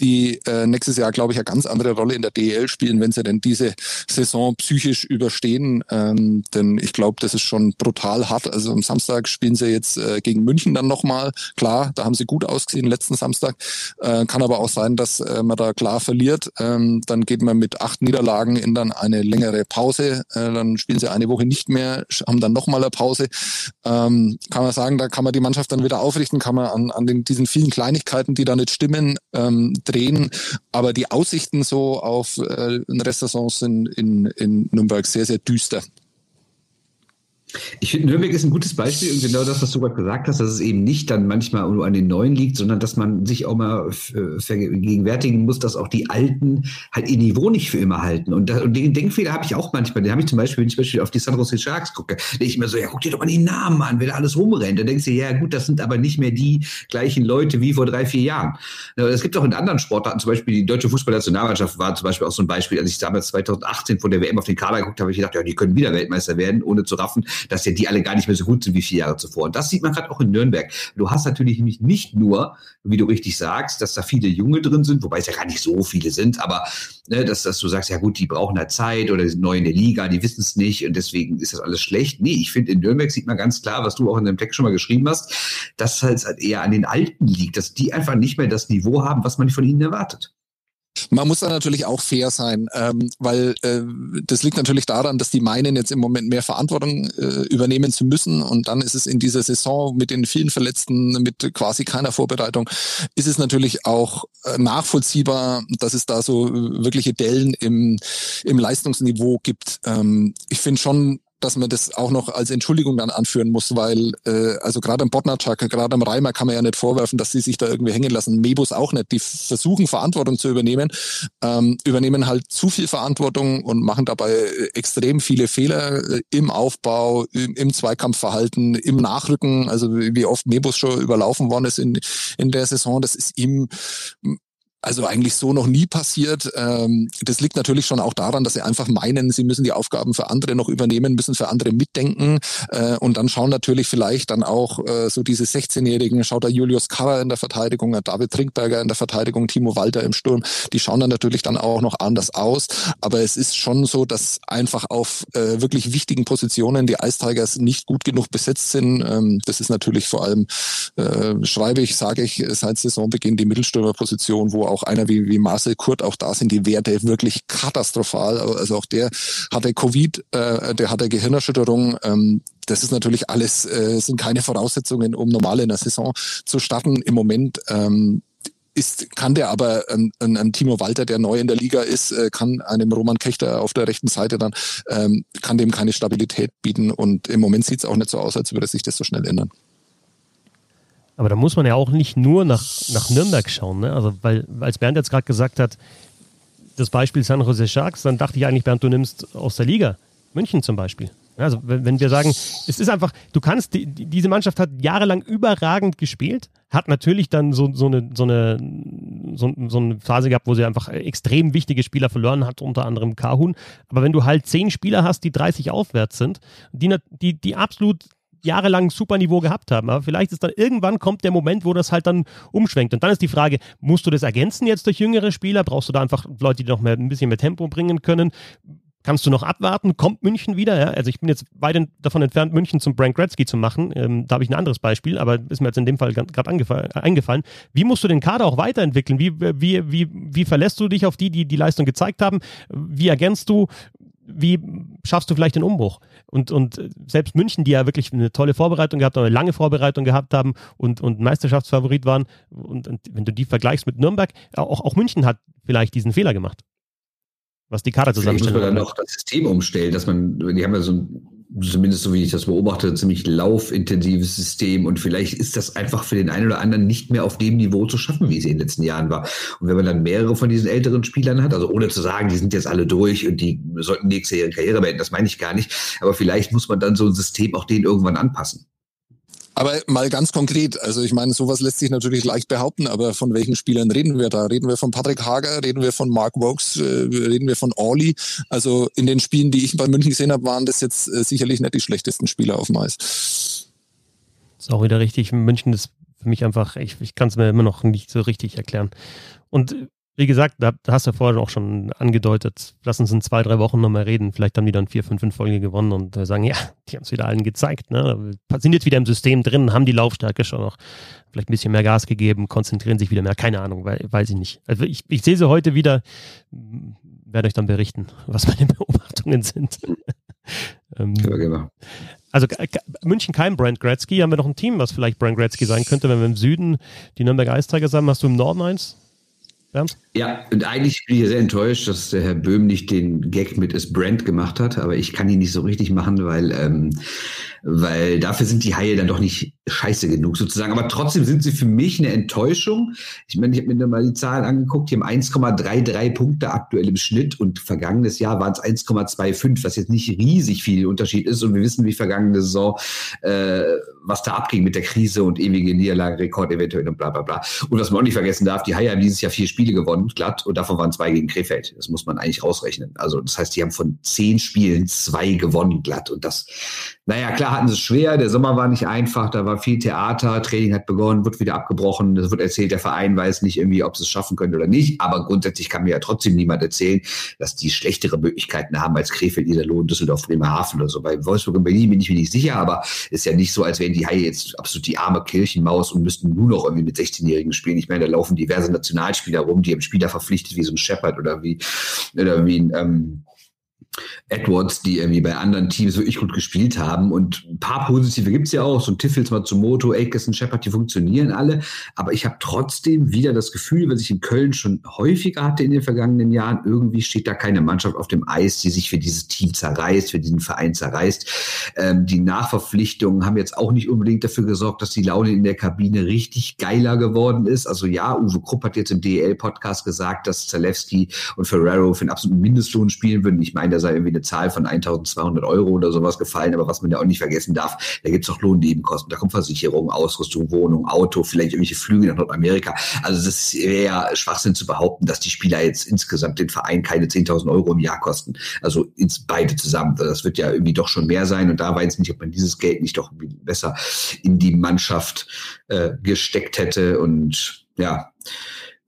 die äh, nächstes Jahr, glaube ich, eine ganz andere Rolle in der DEL spielen, wenn sie denn diese Saison psychisch überstehen. Ähm, denn ich glaube, das ist schon brutal hart. Also am Samstag spielen sie jetzt äh, gegen München dann nochmal. Klar, da haben sie gut ausgesehen letzten Samstag. Äh, kann aber auch sein, dass äh, man da klar verliert. Ähm, dann geht man mit acht Niederlagen in dann eine längere Pause. Äh, dann spielen sie eine Woche nicht mehr, haben dann nochmal eine Pause. Ähm, kann man sagen, da kann man die Mannschaft dann wieder aufrichten, kann man an, an den, diesen vielen Kleinigkeiten, die da nicht stimmen, ähm, drehen. Aber die Aussichten so auf äh, Restsaison sind in, in Nürnberg sehr, sehr düster. Ich finde, Nürnberg ist ein gutes Beispiel und genau das, was du gerade gesagt hast, dass es eben nicht dann manchmal nur an den Neuen liegt, sondern dass man sich auch mal äh, vergegenwärtigen muss, dass auch die Alten halt ihr Niveau nicht für immer halten. Und, und den Denkfehler habe ich auch manchmal. Den habe ich zum Beispiel, wenn ich zum Beispiel auf die San Jose Sharks gucke, denke ich mir so, ja, guck dir doch mal die Namen an, wer da alles rumrennt. Da denkst du, ja gut, das sind aber nicht mehr die gleichen Leute wie vor drei, vier Jahren. Es gibt auch in anderen Sportarten, zum Beispiel die deutsche Fußballnationalmannschaft war zum Beispiel auch so ein Beispiel, als ich damals 2018 vor der WM auf den Kader geguckt habe, habe ich gedacht, ja, die können wieder Weltmeister werden, ohne zu raffen, dass ja die alle gar nicht mehr so gut sind wie vier Jahre zuvor. Und das sieht man gerade auch in Nürnberg. Du hast natürlich nämlich nicht nur, wie du richtig sagst, dass da viele Junge drin sind, wobei es ja gar nicht so viele sind, aber ne, dass, dass du sagst, ja gut, die brauchen da Zeit oder sind neu in der Liga, die wissen es nicht und deswegen ist das alles schlecht. Nee, ich finde, in Nürnberg sieht man ganz klar, was du auch in deinem Text schon mal geschrieben hast, dass es halt eher an den Alten liegt, dass die einfach nicht mehr das Niveau haben, was man von ihnen erwartet. Man muss da natürlich auch fair sein, ähm, weil äh, das liegt natürlich daran, dass die meinen, jetzt im Moment mehr Verantwortung äh, übernehmen zu müssen. Und dann ist es in dieser Saison mit den vielen Verletzten, mit quasi keiner Vorbereitung, ist es natürlich auch äh, nachvollziehbar, dass es da so wirkliche Dellen im, im Leistungsniveau gibt. Ähm, ich finde schon, dass man das auch noch als Entschuldigung dann anführen muss, weil äh, also gerade am Botnatschak, gerade am Reimer kann man ja nicht vorwerfen, dass sie sich da irgendwie hängen lassen. Mebus auch nicht. Die versuchen Verantwortung zu übernehmen, ähm, übernehmen halt zu viel Verantwortung und machen dabei äh, extrem viele Fehler äh, im Aufbau, im, im Zweikampfverhalten, im Nachrücken. Also wie oft Mebus schon überlaufen worden ist in, in der Saison, das ist ihm also eigentlich so noch nie passiert. Ähm, das liegt natürlich schon auch daran, dass sie einfach meinen, sie müssen die Aufgaben für andere noch übernehmen, müssen für andere mitdenken äh, und dann schauen natürlich vielleicht dann auch äh, so diese 16-Jährigen, schaut da Julius Karrer in der Verteidigung, David Trinkberger in der Verteidigung, Timo Walter im Sturm, die schauen dann natürlich dann auch noch anders aus. Aber es ist schon so, dass einfach auf äh, wirklich wichtigen Positionen die Ice Tigers nicht gut genug besetzt sind. Ähm, das ist natürlich vor allem, äh, schreibe ich, sage ich, seit Saisonbeginn die Mittelstürmerposition, wo auch einer wie, wie Marcel Kurt, auch da sind die Werte wirklich katastrophal. Also auch der hatte Covid, äh, der hatte Gehirnerschütterung. Ähm, das ist natürlich alles, äh, sind keine Voraussetzungen, um normal in der Saison zu starten. Im Moment ähm, ist, kann der aber ein, Timo Walter, der neu in der Liga ist, äh, kann einem Roman Kechter auf der rechten Seite dann, ähm, kann dem keine Stabilität bieten. Und im Moment sieht es auch nicht so aus, als würde sich das so schnell ändern. Aber da muss man ja auch nicht nur nach, nach Nürnberg schauen, ne? Also, weil, als Bernd jetzt gerade gesagt hat, das Beispiel San Jose Sharks, dann dachte ich eigentlich, Bernd, du nimmst aus der Liga. München zum Beispiel. Also, wenn, wenn wir sagen, es ist einfach, du kannst, die, diese Mannschaft hat jahrelang überragend gespielt, hat natürlich dann so, so, eine, so, eine, so, so eine Phase gehabt, wo sie einfach extrem wichtige Spieler verloren hat, unter anderem Kahun. Aber wenn du halt zehn Spieler hast, die 30 aufwärts sind, die, die, die absolut jahrelang super Niveau gehabt haben. Aber vielleicht ist dann irgendwann kommt der Moment, wo das halt dann umschwenkt. Und dann ist die Frage, musst du das ergänzen jetzt durch jüngere Spieler? Brauchst du da einfach Leute, die noch mehr, ein bisschen mehr Tempo bringen können? Kannst du noch abwarten? Kommt München wieder? Ja? Also ich bin jetzt weit davon entfernt, München zum Frank Gretzky zu machen. Ähm, da habe ich ein anderes Beispiel, aber ist mir jetzt in dem Fall gerade eingefallen. Wie musst du den Kader auch weiterentwickeln? Wie, wie, wie, wie verlässt du dich auf die, die die Leistung gezeigt haben? Wie ergänzt du? Wie schaffst du vielleicht den Umbruch? Und, und selbst München, die ja wirklich eine tolle Vorbereitung gehabt haben, eine lange Vorbereitung gehabt haben und, und Meisterschaftsfavorit waren, und, und wenn du die vergleichst mit Nürnberg, auch, auch München hat vielleicht diesen Fehler gemacht was die Kader zusammenstellt. Muss man dann noch das System umstellen, dass man, die haben ja so ein, zumindest so wie ich das beobachte, ziemlich laufintensives System und vielleicht ist das einfach für den einen oder anderen nicht mehr auf dem Niveau zu schaffen, wie es in den letzten Jahren war. Und wenn man dann mehrere von diesen älteren Spielern hat, also ohne zu sagen, die sind jetzt alle durch und die sollten nächste Jahr ihre Karriere beenden, das meine ich gar nicht, aber vielleicht muss man dann so ein System auch denen irgendwann anpassen. Aber mal ganz konkret, also ich meine, sowas lässt sich natürlich leicht behaupten, aber von welchen Spielern reden wir da? Reden wir von Patrick Hager, reden wir von Mark Wokes, äh, reden wir von Orly? Also in den Spielen, die ich bei München gesehen habe, waren das jetzt äh, sicherlich nicht die schlechtesten Spieler auf dem Eis. Ist auch wieder richtig. München ist für mich einfach, ich, ich kann es mir immer noch nicht so richtig erklären. Und wie gesagt, da, hast du vorher auch schon angedeutet, lass uns in zwei, drei Wochen nochmal reden. Vielleicht haben die dann vier, fünf in Folge gewonnen und äh, sagen, ja, die haben es wieder allen gezeigt. Ne? Sind jetzt wieder im System drin, haben die Laufstärke schon noch vielleicht ein bisschen mehr Gas gegeben, konzentrieren sich wieder mehr. Keine Ahnung, weil, weiß ich nicht. Also ich, ich sehe sie heute wieder, werde euch dann berichten, was meine Beobachtungen sind. ähm, ja, also München kein Brand Gretzky. Haben wir noch ein Team, was vielleicht Brand Gretzky sein könnte, wenn wir im Süden die Nürnberger Eisträger haben? Hast du im Norden eins? Bernd? Ja, und eigentlich bin ich sehr enttäuscht, dass der Herr Böhm nicht den Gag mit Es Brand gemacht hat, aber ich kann ihn nicht so richtig machen, weil, ähm, weil dafür sind die Haie dann doch nicht scheiße genug sozusagen. Aber trotzdem sind sie für mich eine Enttäuschung. Ich meine, ich habe mir mal die Zahlen angeguckt, die haben 1,33 Punkte aktuell im Schnitt und vergangenes Jahr waren es 1,25, was jetzt nicht riesig viel Unterschied ist. Und wir wissen, wie vergangene Saison, äh, was da abging mit der Krise und ewige Niederlagenrekord eventuell und bla bla bla. Und was man auch nicht vergessen darf, die Haie haben dieses Jahr vier Spiele gewonnen, glatt, und davon waren zwei gegen Krefeld. Das muss man eigentlich rausrechnen. Also das heißt, die haben von zehn Spielen zwei gewonnen, glatt. Und das, naja, klar hatten sie es schwer. Der Sommer war nicht einfach, da war viel Theater, Training hat begonnen, wird wieder abgebrochen. Es wird erzählt, der Verein weiß nicht irgendwie, ob sie es schaffen können oder nicht. Aber grundsätzlich kann mir ja trotzdem niemand erzählen, dass die schlechtere Möglichkeiten haben als Krefeld, Niederlohn, Düsseldorf, Bremerhaven oder so. Bei Wolfsburg und Berlin bin ich mir nicht sicher, aber ist ja nicht so, als wären die Haie jetzt absolut die arme Kirchenmaus und müssten nur noch irgendwie mit 16-Jährigen spielen. Ich meine, da laufen diverse Nationalspieler rum, die haben Spieler verpflichtet wie so ein Shepard oder wie, oder wie ein, ähm, Edwards, die irgendwie bei anderen Teams wirklich gut gespielt haben. Und ein paar positive gibt's ja auch, so ein Tiffels, Matsumoto, Aitkeson, Shepard, die funktionieren alle. Aber ich habe trotzdem wieder das Gefühl, was ich in Köln schon häufiger hatte in den vergangenen Jahren, irgendwie steht da keine Mannschaft auf dem Eis, die sich für dieses Team zerreißt, für diesen Verein zerreißt. Ähm, die Nachverpflichtungen haben jetzt auch nicht unbedingt dafür gesorgt, dass die Laune in der Kabine richtig geiler geworden ist. Also ja, Uwe Krupp hat jetzt im DL-Podcast gesagt, dass Zalewski und Ferrero für einen absoluten Mindestlohn spielen würden. Ich meine, sei irgendwie eine Zahl von 1200 Euro oder sowas gefallen. Aber was man ja auch nicht vergessen darf, da gibt es auch Lohnnebenkosten, da kommt Versicherung, Ausrüstung, Wohnung, Auto, vielleicht irgendwelche Flüge nach Nordamerika. Also das wäre ja Schwachsinn zu behaupten, dass die Spieler jetzt insgesamt den Verein keine 10.000 Euro im Jahr kosten. Also ins beide zusammen. Das wird ja irgendwie doch schon mehr sein. Und da weiß ich nicht, ob man dieses Geld nicht doch besser in die Mannschaft äh, gesteckt hätte. Und ja,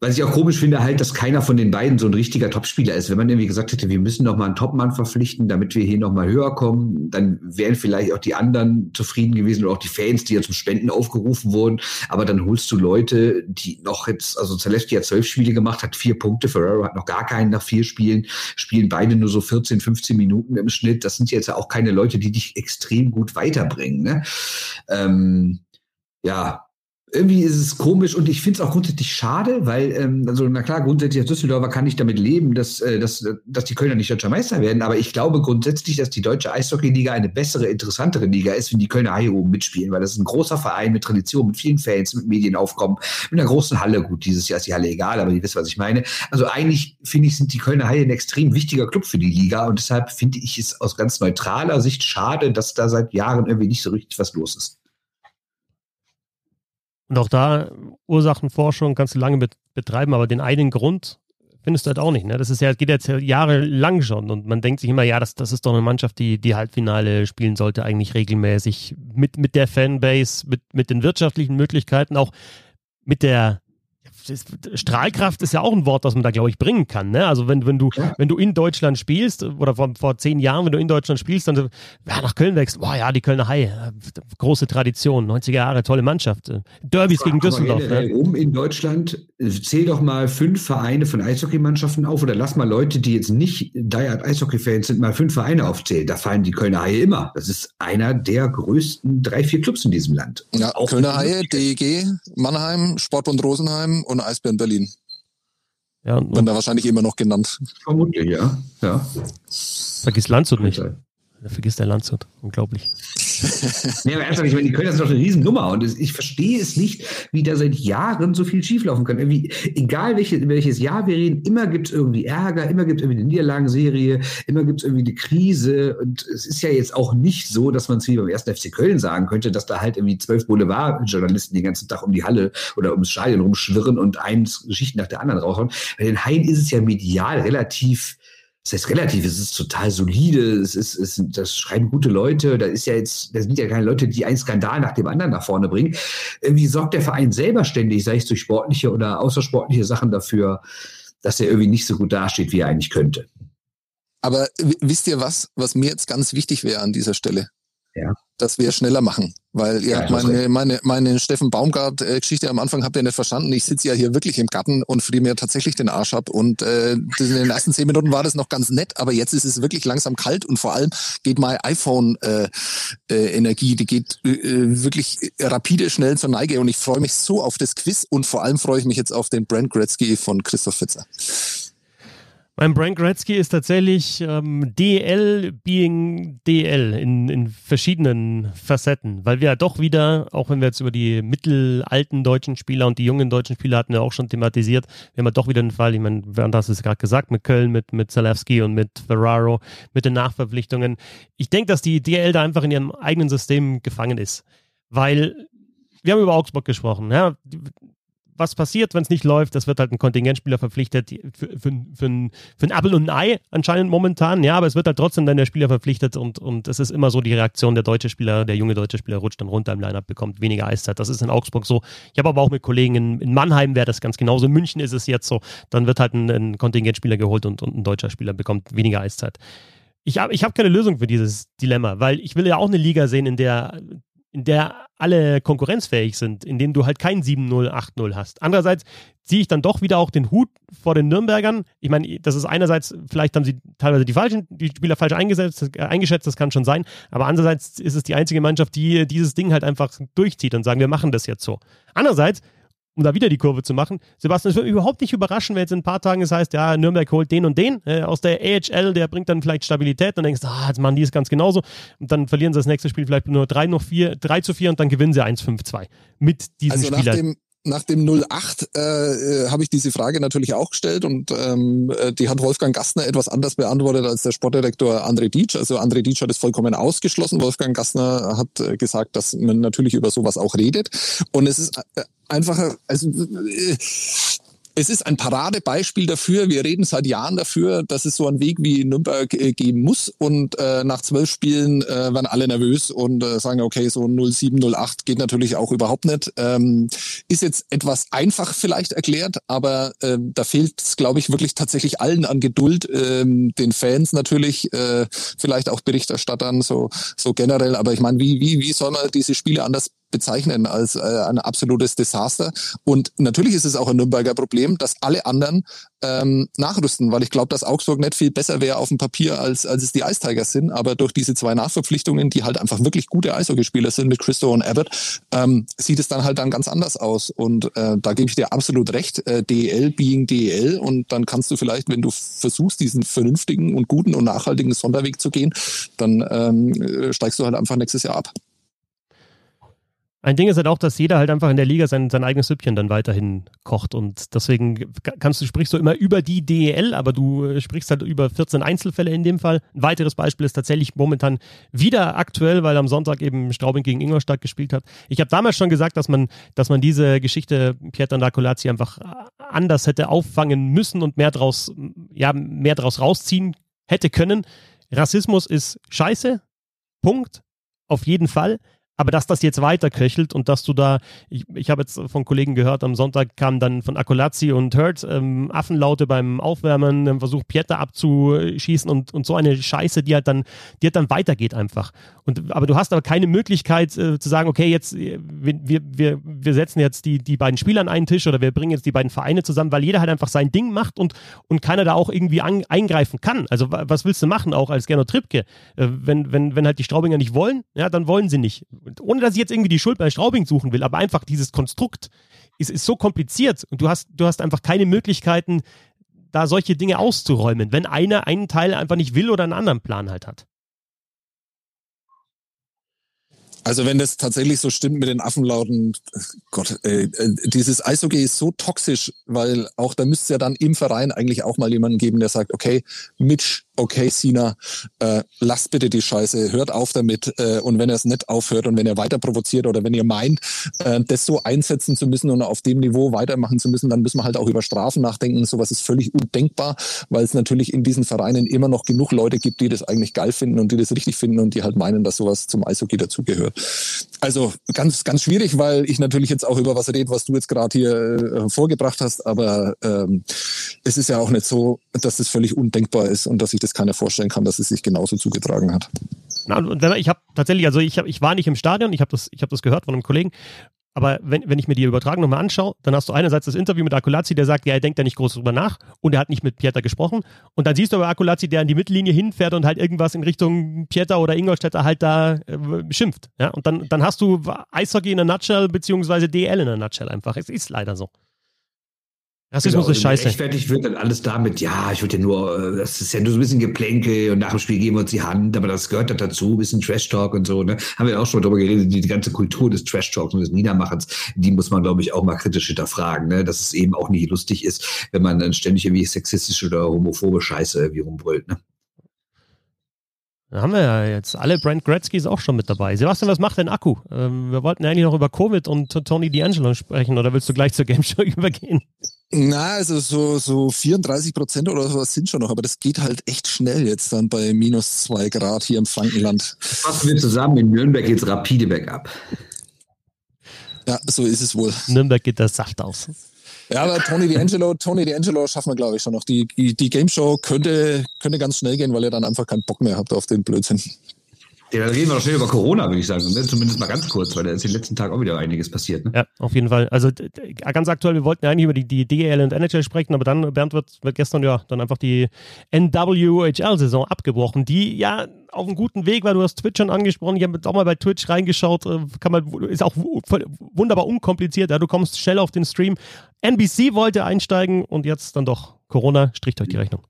was ich auch komisch finde, halt, dass keiner von den beiden so ein richtiger Topspieler ist. Wenn man irgendwie gesagt hätte, wir müssen noch mal einen Topmann verpflichten, damit wir hier noch mal höher kommen, dann wären vielleicht auch die anderen zufrieden gewesen oder auch die Fans, die ja zum Spenden aufgerufen wurden. Aber dann holst du Leute, die noch jetzt, also Celeste hat zwölf Spiele gemacht, hat vier Punkte, Ferrero hat noch gar keinen nach vier Spielen, spielen beide nur so 14, 15 Minuten im Schnitt. Das sind jetzt ja auch keine Leute, die dich extrem gut weiterbringen. Ne? Ähm, ja, irgendwie ist es komisch und ich finde es auch grundsätzlich schade, weil, ähm, also na klar, grundsätzlich als Düsseldorfer kann ich damit leben, dass, äh, dass, dass die Kölner nicht deutscher Meister werden, aber ich glaube grundsätzlich, dass die deutsche Eishockey-Liga eine bessere, interessantere Liga ist, wenn die Kölner Haie oben mitspielen, weil das ist ein großer Verein mit Tradition, mit vielen Fans, mit Medienaufkommen, mit einer großen Halle. Gut, dieses Jahr ist die Halle egal, aber ihr wisst, was ich meine. Also eigentlich, finde ich, sind die Kölner Haie ein extrem wichtiger Club für die Liga und deshalb finde ich es aus ganz neutraler Sicht schade, dass da seit Jahren irgendwie nicht so richtig was los ist. Und auch da Ursachenforschung kannst du lange bet betreiben, aber den einen Grund findest du halt auch nicht. Ne? Das ist ja, geht jetzt jahrelang schon und man denkt sich immer, ja, das, das ist doch eine Mannschaft, die die Halbfinale spielen sollte, eigentlich regelmäßig mit, mit der Fanbase, mit, mit den wirtschaftlichen Möglichkeiten, auch mit der Strahlkraft ist ja auch ein Wort, das man da, glaube ich, bringen kann. Ne? Also wenn, wenn, du, ja. wenn du in Deutschland spielst, oder vor, vor zehn Jahren, wenn du in Deutschland spielst, dann ja, nach Köln wächst, boah ja, die Kölner Hai, große Tradition, 90er Jahre, tolle Mannschaft. Derbys gegen Düsseldorf. Ne? Um in Deutschland, zähl doch mal fünf Vereine von Eishockeymannschaften auf oder lass mal Leute, die jetzt nicht Diehard Eishockey-Fans sind, mal fünf Vereine aufzählen. Da fallen die Kölner Haie immer. Das ist einer der größten drei, vier Clubs in diesem Land. Ja, auch Kölner Haie, DEG, Mannheim, Sportbund Rosenheim und Eisbären Berlin. Ja, und Werden da wahrscheinlich immer noch genannt. Vermutlich, ja. ja. Vergiss Landshut nicht. Vergiss der Landshut. Unglaublich. Nee, aber ernsthaft, ich meine, die Kölner sind doch eine Riesennummer und ich verstehe es nicht, wie da seit Jahren so viel schieflaufen kann. Irgendwie, egal welche, welches Jahr wir reden, immer gibt es irgendwie Ärger, immer gibt es irgendwie eine Niederlagenserie, immer gibt es irgendwie eine Krise und es ist ja jetzt auch nicht so, dass man es wie beim ersten FC Köln sagen könnte, dass da halt irgendwie zwölf Boulevardjournalisten den ganzen Tag um die Halle oder ums Stadion rumschwirren und eins Geschichten nach der anderen raushauen. Bei den Haien ist es ja medial relativ das heißt relativ, es ist total solide, es ist, es, das schreiben gute Leute, da ist ja jetzt, da sind ja keine Leute, die einen Skandal nach dem anderen nach vorne bringen. Irgendwie sorgt der Verein selber ständig, sei es durch sportliche oder außersportliche Sachen dafür, dass er irgendwie nicht so gut dasteht, wie er eigentlich könnte. Aber wisst ihr was, was mir jetzt ganz wichtig wäre an dieser Stelle? Ja dass wir schneller machen. Weil ihr ja, habt meine, meine, meine Steffen Baumgart-Geschichte am Anfang habt ihr nicht verstanden. Ich sitze ja hier wirklich im Garten und friere mir tatsächlich den Arsch ab. Und äh, in den ersten zehn Minuten war das noch ganz nett, aber jetzt ist es wirklich langsam kalt und vor allem geht meine iPhone-Energie, äh, äh, die geht äh, wirklich rapide schnell zur Neige. Und ich freue mich so auf das Quiz und vor allem freue ich mich jetzt auf den Brand Gretzky von Christoph Fitzer. Mein Brian Gretzky ist tatsächlich ähm, DL being DL in, in verschiedenen Facetten, weil wir ja doch wieder, auch wenn wir jetzt über die mittelalten deutschen Spieler und die jungen deutschen Spieler hatten ja auch schon thematisiert, wir haben ja doch wieder einen Fall, ich meine, Bernd hast es gerade gesagt, mit Köln, mit, mit Zalewski und mit Ferraro, mit den Nachverpflichtungen. Ich denke, dass die DL da einfach in ihrem eigenen System gefangen ist, weil wir haben über Augsburg gesprochen. Ja, was passiert, wenn es nicht läuft. Das wird halt ein Kontingentspieler verpflichtet für, für, für, ein, für ein Apple und ein Ei anscheinend momentan. Ja, aber es wird halt trotzdem dann der Spieler verpflichtet und, und es ist immer so die Reaktion, der deutsche Spieler, der junge deutsche Spieler rutscht dann runter im Lineup, bekommt weniger Eiszeit. Das ist in Augsburg so. Ich habe aber auch mit Kollegen in, in Mannheim wäre das ganz genauso. In München ist es jetzt so. Dann wird halt ein, ein Kontingentspieler geholt und, und ein deutscher Spieler bekommt weniger Eiszeit. Ich habe ich hab keine Lösung für dieses Dilemma, weil ich will ja auch eine Liga sehen, in der in der alle konkurrenzfähig sind, in denen du halt kein 7-0, 8-0 hast. Andererseits ziehe ich dann doch wieder auch den Hut vor den Nürnbergern. Ich meine, das ist einerseits, vielleicht haben sie teilweise die falschen, die Spieler falsch eingesetzt, äh, eingeschätzt, das kann schon sein, aber andererseits ist es die einzige Mannschaft, die dieses Ding halt einfach durchzieht und sagen, wir machen das jetzt so. Andererseits um da wieder die Kurve zu machen. Sebastian, es wird mich überhaupt nicht überraschen, wenn jetzt in ein paar Tagen es heißt, ja, Nürnberg holt den und den äh, aus der AHL, der bringt dann vielleicht Stabilität und denkst, ah, jetzt machen die es ganz genauso. Und dann verlieren sie das nächste Spiel vielleicht nur 3 noch 4, 3 zu 4 und dann gewinnen sie 1-5-2 mit diesen also Spielern. Nach dem, nach dem 08 äh, äh, habe ich diese Frage natürlich auch gestellt und ähm, äh, die hat Wolfgang Gastner etwas anders beantwortet als der Sportdirektor André Dietsch. Also André Dietsch hat es vollkommen ausgeschlossen. Wolfgang Gastner hat äh, gesagt, dass man natürlich über sowas auch redet. Und es ist äh, einfach, also es ist ein Paradebeispiel dafür. Wir reden seit Jahren dafür, dass es so einen Weg wie Nürnberg äh, geben muss. Und äh, nach zwölf Spielen äh, werden alle nervös und äh, sagen, okay, so 07, 08 geht natürlich auch überhaupt nicht. Ähm, ist jetzt etwas einfach vielleicht erklärt, aber äh, da fehlt es, glaube ich, wirklich tatsächlich allen an Geduld. Ähm, den Fans natürlich, äh, vielleicht auch Berichterstattern so, so generell. Aber ich meine, wie, wie, wie soll man diese Spiele anders bezeichnen als äh, ein absolutes Desaster. Und natürlich ist es auch ein Nürnberger Problem, dass alle anderen ähm, nachrüsten, weil ich glaube, dass Augsburg nicht viel besser wäre auf dem Papier, als, als es die Ice Tigers sind. Aber durch diese zwei Nachverpflichtungen, die halt einfach wirklich gute Eishockeyspieler sind mit Christo und Abbott, ähm, sieht es dann halt dann ganz anders aus. Und äh, da gebe ich dir absolut recht. Äh, DEL being DEL und dann kannst du vielleicht, wenn du versuchst, diesen vernünftigen und guten und nachhaltigen Sonderweg zu gehen, dann ähm, steigst du halt einfach nächstes Jahr ab. Ein Ding ist halt auch, dass jeder halt einfach in der Liga sein, sein eigenes Süppchen dann weiterhin kocht und deswegen kannst du sprichst du immer über die DEL, aber du äh, sprichst halt über 14 Einzelfälle in dem Fall. Ein weiteres Beispiel ist tatsächlich momentan wieder aktuell, weil am Sonntag eben Straubing gegen Ingolstadt gespielt hat. Ich habe damals schon gesagt, dass man, dass man diese Geschichte Pieter Nacolazzi einfach anders hätte auffangen müssen und mehr draus, ja, mehr draus rausziehen hätte können. Rassismus ist scheiße. Punkt. Auf jeden Fall. Aber dass das jetzt weiterköchelt und dass du da, ich, ich habe jetzt von Kollegen gehört, am Sonntag kam dann von Akolazzi und Hurt ähm, Affenlaute beim Aufwärmen, ähm, versucht Pieter abzuschießen und, und so eine Scheiße, die halt dann, die halt dann weitergeht einfach. Und, aber du hast aber keine Möglichkeit äh, zu sagen, okay, jetzt wir, wir, wir setzen jetzt die, die beiden Spieler an einen Tisch oder wir bringen jetzt die beiden Vereine zusammen, weil jeder halt einfach sein Ding macht und, und keiner da auch irgendwie an, eingreifen kann. Also was willst du machen, auch als Gernot Trippke? Äh, wenn, wenn, wenn halt die Straubinger nicht wollen, ja, dann wollen sie nicht ohne dass ich jetzt irgendwie die Schuld bei Straubing suchen will, aber einfach dieses Konstrukt ist, ist so kompliziert und du hast, du hast einfach keine Möglichkeiten, da solche Dinge auszuräumen, wenn einer einen Teil einfach nicht will oder einen anderen Plan halt hat. Also wenn das tatsächlich so stimmt mit den Affenlauten, Gott, äh, äh, dieses Eishockey ist so toxisch, weil auch da müsste es ja dann im Verein eigentlich auch mal jemanden geben, der sagt, okay, Mitch, okay, Sina, äh, lasst bitte die Scheiße, hört auf damit. Äh, und wenn er es nicht aufhört und wenn er weiter provoziert oder wenn ihr meint, äh, das so einsetzen zu müssen und auf dem Niveau weitermachen zu müssen, dann müssen wir halt auch über Strafen nachdenken. Sowas ist völlig undenkbar, weil es natürlich in diesen Vereinen immer noch genug Leute gibt, die das eigentlich geil finden und die das richtig finden und die halt meinen, dass sowas zum Eishockey dazugehört. Also ganz, ganz schwierig, weil ich natürlich jetzt auch über was rede, was du jetzt gerade hier äh, vorgebracht hast, aber ähm, es ist ja auch nicht so, dass das völlig undenkbar ist und dass sich das keiner vorstellen kann, dass es sich genauso zugetragen hat. Na, und ich habe tatsächlich, also ich, hab, ich war nicht im Stadion, ich habe das, hab das gehört von einem Kollegen, aber wenn, wenn ich mir die Übertragung nochmal anschaue, dann hast du einerseits das Interview mit Akulazzi, der sagt, ja, er denkt da nicht groß drüber nach und er hat nicht mit Pieter gesprochen. Und dann siehst du aber Akulazzi, der an die Mittellinie hinfährt und halt irgendwas in Richtung Pieter oder Ingolstädter halt da äh, schimpft. Ja? Und dann, dann hast du Eishockey in der Nutshell beziehungsweise DL in der Nutshell einfach. Es ist leider so. Rassismus genau, ist scheiße. Rechtfertigt wird dann alles damit, ja, ich würde ja nur, äh, das ist ja nur so ein bisschen Geplänkel und nach dem Spiel geben wir uns die Hand, aber das gehört dann dazu, ein bisschen Trash-Talk und so, ne? Haben wir auch schon darüber geredet, die, ganze Kultur des Trash-Talks und des Niedermachens, die muss man, glaube ich, auch mal kritisch hinterfragen, ne? Dass es eben auch nicht lustig ist, wenn man dann ständig irgendwie sexistische oder homophobe Scheiße irgendwie rumbrüllt, ne? Da haben wir ja jetzt alle Brand Gretzkys auch schon mit dabei. Sebastian, was macht denn Akku? Ähm, wir wollten eigentlich noch über Covid und Tony D'Angelo sprechen oder willst du gleich zur Game Show übergehen? Na, also so, so 34 Prozent oder sowas sind schon noch, aber das geht halt echt schnell jetzt dann bei minus zwei Grad hier im Frankenland. Fassen wir zusammen, in Nürnberg geht's rapide bergab. Ja, so ist es wohl. Nürnberg geht der Saft aus. Ja, aber Tony D'Angelo, Tony D'Angelo schaffen wir, glaube ich, schon noch. Die, die, die Game Show könnte, könnte ganz schnell gehen, weil ihr dann einfach keinen Bock mehr habt auf den Blödsinn. Ja, dann reden wir doch schnell über Corona, würde ich sagen. Ne? Zumindest mal ganz kurz, weil da ist den letzten Tagen auch wieder einiges passiert. Ne? Ja, auf jeden Fall. Also ganz aktuell, wir wollten ja eigentlich über die, die DL und NHL sprechen, aber dann, Bernd, wird, wird gestern ja dann einfach die NWHL-Saison abgebrochen, die ja auf einem guten Weg war. Du hast Twitch schon angesprochen. Ich habe auch mal bei Twitch reingeschaut. Äh, kann man, ist auch wunderbar unkompliziert. Ja, du kommst schnell auf den Stream. NBC wollte einsteigen und jetzt dann doch Corona stricht euch die Rechnung.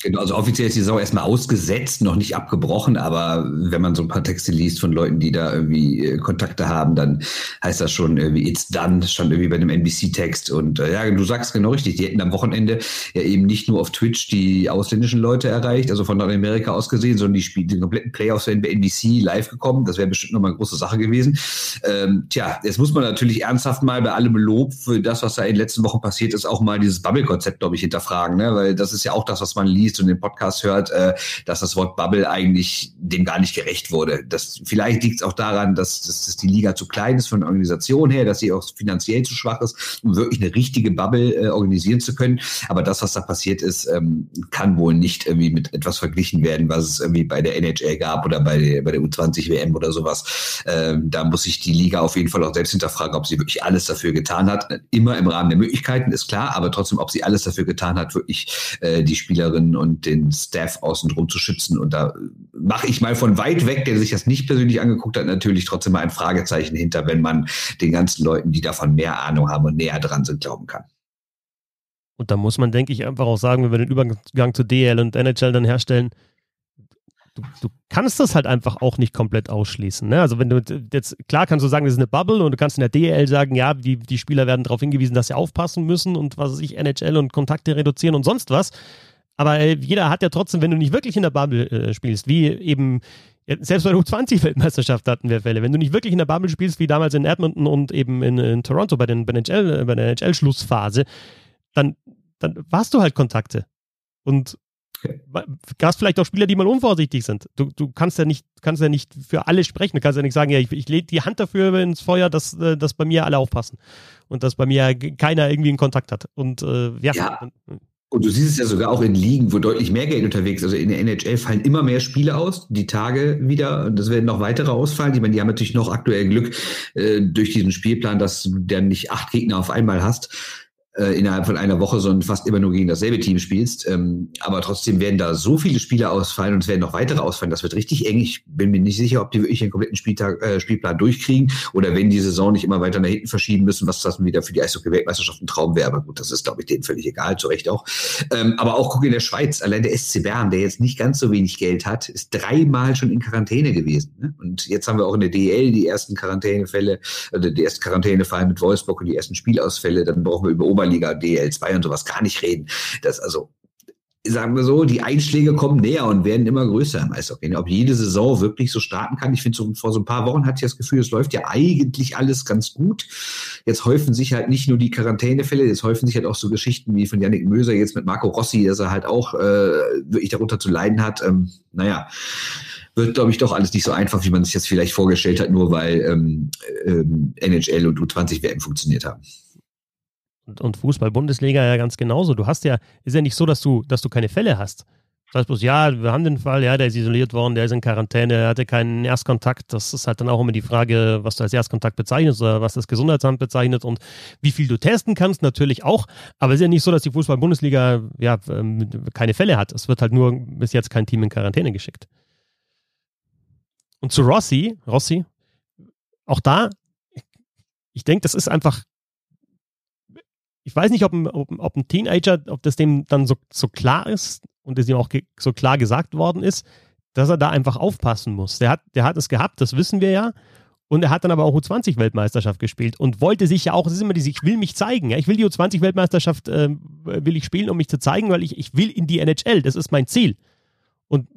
Genau, also offiziell ist die Saison erstmal ausgesetzt, noch nicht abgebrochen, aber wenn man so ein paar Texte liest von Leuten, die da irgendwie äh, Kontakte haben, dann heißt das schon irgendwie it's done, schon irgendwie bei einem NBC-Text. Und äh, ja, du sagst genau richtig, die hätten am Wochenende ja eben nicht nur auf Twitch die ausländischen Leute erreicht, also von Nordamerika aus gesehen, sondern die Spiele, die kompletten Playoffs wären bei NBC live gekommen. Das wäre bestimmt nochmal eine große Sache gewesen. Ähm, tja, jetzt muss man natürlich ernsthaft mal bei allem Lob für das, was da in den letzten Wochen passiert ist, auch mal dieses Bubble-Konzept, glaube ich, hinterfragen, ne? weil das ist ja auch das, was man liest liest und den Podcast hört, äh, dass das Wort Bubble eigentlich dem gar nicht gerecht wurde. Das, vielleicht liegt es auch daran, dass, dass, dass die Liga zu klein ist von der Organisation her, dass sie auch finanziell zu schwach ist, um wirklich eine richtige Bubble äh, organisieren zu können. Aber das, was da passiert ist, ähm, kann wohl nicht irgendwie mit etwas verglichen werden, was es irgendwie bei der NHL gab oder bei der, bei der U20 WM oder sowas. Ähm, da muss sich die Liga auf jeden Fall auch selbst hinterfragen, ob sie wirklich alles dafür getan hat. Immer im Rahmen der Möglichkeiten, ist klar, aber trotzdem, ob sie alles dafür getan hat, wirklich äh, die Spielerinnen und den Staff außen drum zu schützen. Und da mache ich mal von weit weg, der sich das nicht persönlich angeguckt hat, natürlich trotzdem mal ein Fragezeichen hinter, wenn man den ganzen Leuten, die davon mehr Ahnung haben und näher dran sind, glauben kann. Und da muss man, denke ich, einfach auch sagen, wenn wir den Übergang zu DL und NHL dann herstellen, du, du, kannst das halt einfach auch nicht komplett ausschließen. Ne? Also wenn du jetzt, klar kannst du sagen, das ist eine Bubble und du kannst in der DL sagen, ja, die, die Spieler werden darauf hingewiesen, dass sie aufpassen müssen und was weiß ich, NHL und Kontakte reduzieren und sonst was. Aber äh, jeder hat ja trotzdem, wenn du nicht wirklich in der Bubble äh, spielst, wie eben selbst bei der U20-Weltmeisterschaft hatten wir Fälle. Wenn du nicht wirklich in der Bubble spielst, wie damals in Edmonton und eben in, in Toronto bei, den, bei, NHL, bei der NHL-Schlussphase, dann, dann warst du halt Kontakte. Und gab es vielleicht auch Spieler, die mal unvorsichtig sind. Du, du kannst ja nicht, kannst ja nicht für alle sprechen. Du kannst ja nicht sagen, ja, ich, ich lege die Hand dafür ins Feuer, dass, äh, dass bei mir alle aufpassen und dass bei mir keiner irgendwie einen Kontakt hat. Und äh, ja, ja. Und du siehst es ja sogar auch in Ligen, wo deutlich mehr Geld unterwegs ist. Also in der NHL fallen immer mehr Spiele aus, die Tage wieder. Und es werden noch weitere ausfallen. Ich meine, die haben natürlich noch aktuell Glück äh, durch diesen Spielplan, dass du dann nicht acht Gegner auf einmal hast äh, innerhalb von einer Woche, sondern fast immer nur gegen dasselbe Team spielst. Ähm, aber trotzdem werden da so viele Spieler ausfallen und es werden noch weitere ausfallen. Das wird richtig eng. Ich bin mir nicht sicher, ob die wirklich einen kompletten Spieltag, äh, Spielplan durchkriegen oder wenn die Saison nicht immer weiter nach hinten verschieben müssen, was das wieder für die Eishockey-Weltmeisterschaft ein Traum wäre. Aber gut, das ist, glaube ich, denen völlig egal, zu Recht auch. Ähm, aber auch guck in der Schweiz, allein der SC Bern, der jetzt nicht ganz so wenig Geld hat, ist dreimal schon in Quarantäne gewesen. Ne? Und jetzt haben wir auch in der DL die ersten Quarantänefälle, oder die ersten Quarantänefälle mit Wolfsburg und die ersten Spielausfälle. Dann brauchen wir über Ober Oberliga, DL2 und sowas gar nicht reden. Das also, sagen wir so, die Einschläge kommen näher und werden immer größer im Eishockey. Ob jede Saison wirklich so starten kann, ich finde, so, vor so ein paar Wochen hatte ich das Gefühl, es läuft ja eigentlich alles ganz gut. Jetzt häufen sich halt nicht nur die Quarantänefälle, jetzt häufen sich halt auch so Geschichten wie von Yannick Möser jetzt mit Marco Rossi, dass er halt auch äh, wirklich darunter zu leiden hat. Ähm, naja, wird, glaube ich, doch alles nicht so einfach, wie man sich das vielleicht vorgestellt hat, nur weil ähm, ähm, NHL und U20-WM funktioniert haben und, und Fußball-Bundesliga ja ganz genauso. Du hast ja, ist ja nicht so, dass du, dass du keine Fälle hast. Das heißt bloß, ja, wir haben den Fall, ja, der ist isoliert worden, der ist in Quarantäne, er hatte keinen Erstkontakt. Das ist halt dann auch immer die Frage, was du als Erstkontakt bezeichnest oder was das Gesundheitsamt bezeichnet und wie viel du testen kannst, natürlich auch. Aber es ist ja nicht so, dass die Fußball-Bundesliga ja, ähm, keine Fälle hat. Es wird halt nur bis jetzt kein Team in Quarantäne geschickt. Und zu Rossi, Rossi, auch da, ich denke, das ist einfach ich weiß nicht, ob ein, ob, ob ein Teenager, ob das dem dann so, so klar ist und es ihm auch so klar gesagt worden ist, dass er da einfach aufpassen muss. Der hat, der hat es gehabt, das wissen wir ja. Und er hat dann aber auch U20-Weltmeisterschaft gespielt und wollte sich ja auch, es ist immer diese, ich will mich zeigen. Ja? Ich will die U20-Weltmeisterschaft, äh, will ich spielen, um mich zu zeigen, weil ich, ich will in die NHL. Das ist mein Ziel. Und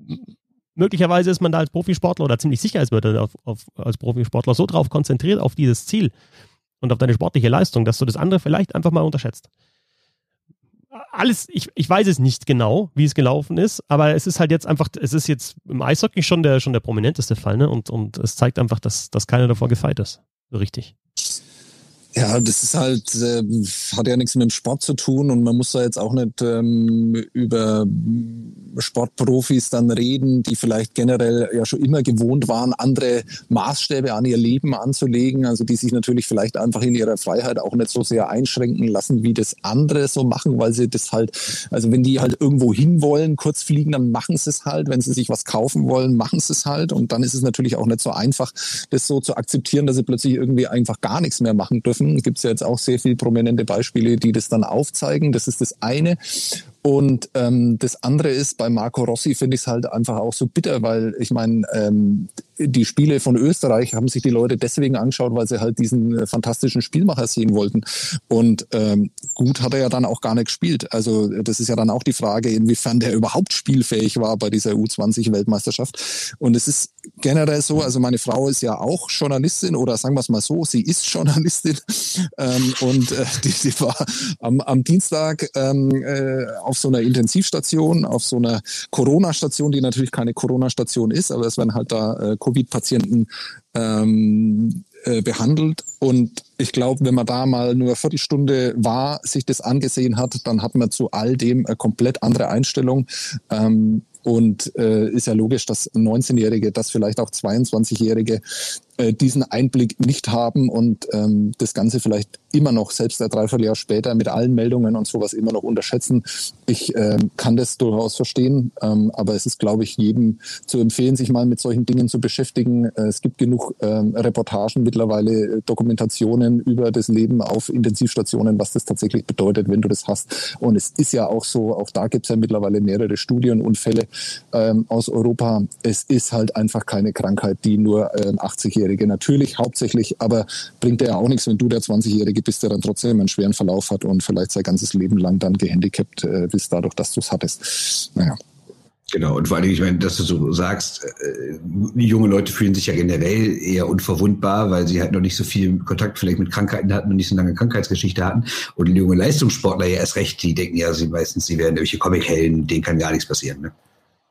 möglicherweise ist man da als Profisportler oder ziemlich sicher ist, wird auf, auf, als Profisportler so drauf konzentriert auf dieses Ziel, und auf deine sportliche Leistung, dass du das andere vielleicht einfach mal unterschätzt. Alles, ich, ich weiß es nicht genau, wie es gelaufen ist, aber es ist halt jetzt einfach, es ist jetzt im Eishockey schon der, schon der prominenteste Fall, ne? Und, und es zeigt einfach, dass, dass keiner davor gefeit ist. So richtig. Ja, das ist halt, äh, hat ja nichts mit dem Sport zu tun und man muss da jetzt auch nicht ähm, über Sportprofis dann reden, die vielleicht generell ja schon immer gewohnt waren, andere Maßstäbe an ihr Leben anzulegen, also die sich natürlich vielleicht einfach in ihrer Freiheit auch nicht so sehr einschränken lassen, wie das andere so machen, weil sie das halt, also wenn die halt irgendwo hinwollen, kurz fliegen, dann machen sie es halt, wenn sie sich was kaufen wollen, machen sie es halt und dann ist es natürlich auch nicht so einfach, das so zu akzeptieren, dass sie plötzlich irgendwie einfach gar nichts mehr machen dürfen. Gibt es ja jetzt auch sehr viele prominente Beispiele, die das dann aufzeigen. Das ist das eine. Und ähm, das andere ist, bei Marco Rossi finde ich es halt einfach auch so bitter, weil ich meine, ähm, die Spiele von Österreich haben sich die Leute deswegen angeschaut, weil sie halt diesen äh, fantastischen Spielmacher sehen wollten. Und ähm, gut hat er ja dann auch gar nicht gespielt. Also das ist ja dann auch die Frage, inwiefern der überhaupt spielfähig war bei dieser U20-Weltmeisterschaft. Und es ist generell so, also meine Frau ist ja auch Journalistin oder sagen wir es mal so, sie ist Journalistin ähm, und äh, die, die war am, am Dienstag ähm, äh, auf so einer Intensivstation, auf so einer Corona-Station, die natürlich keine Corona-Station ist, aber es werden halt da äh, Covid-Patienten ähm, äh, behandelt. Und ich glaube, wenn man da mal nur eine Viertelstunde war, sich das angesehen hat, dann hat man zu all dem eine komplett andere Einstellung. Ähm, und äh, ist ja logisch, dass 19-Jährige, dass vielleicht auch 22-Jährige äh, diesen Einblick nicht haben und ähm, das Ganze vielleicht immer noch, selbst ein Dreivierteljahr später, mit allen Meldungen und sowas immer noch unterschätzen. Ich äh, kann das durchaus verstehen, ähm, aber es ist, glaube ich, jedem zu empfehlen, sich mal mit solchen Dingen zu beschäftigen. Äh, es gibt genug ähm, Reportagen mittlerweile, äh, Dokumentationen über das Leben auf Intensivstationen, was das tatsächlich bedeutet, wenn du das hast. Und es ist ja auch so, auch da gibt es ja mittlerweile mehrere Studien und Fälle ähm, aus Europa. Es ist halt einfach keine Krankheit, die nur äh, 80-Jährige 20-Jährige natürlich hauptsächlich, aber bringt ja auch nichts, wenn du der 20-Jährige bist, der dann trotzdem einen schweren Verlauf hat und vielleicht sein ganzes Leben lang dann gehandicapt äh, bist, dadurch, dass du es hattest. Naja. Genau, und vor allem, ich meine, dass du so sagst, äh, junge Leute fühlen sich ja generell eher unverwundbar, weil sie halt noch nicht so viel Kontakt vielleicht mit Krankheiten hatten und nicht so lange Krankheitsgeschichte hatten. Und junge Leistungssportler ja erst recht, die denken ja, sie meistens, sie werden irgendwelche Comic-Helden, denen kann gar nichts passieren. Ne?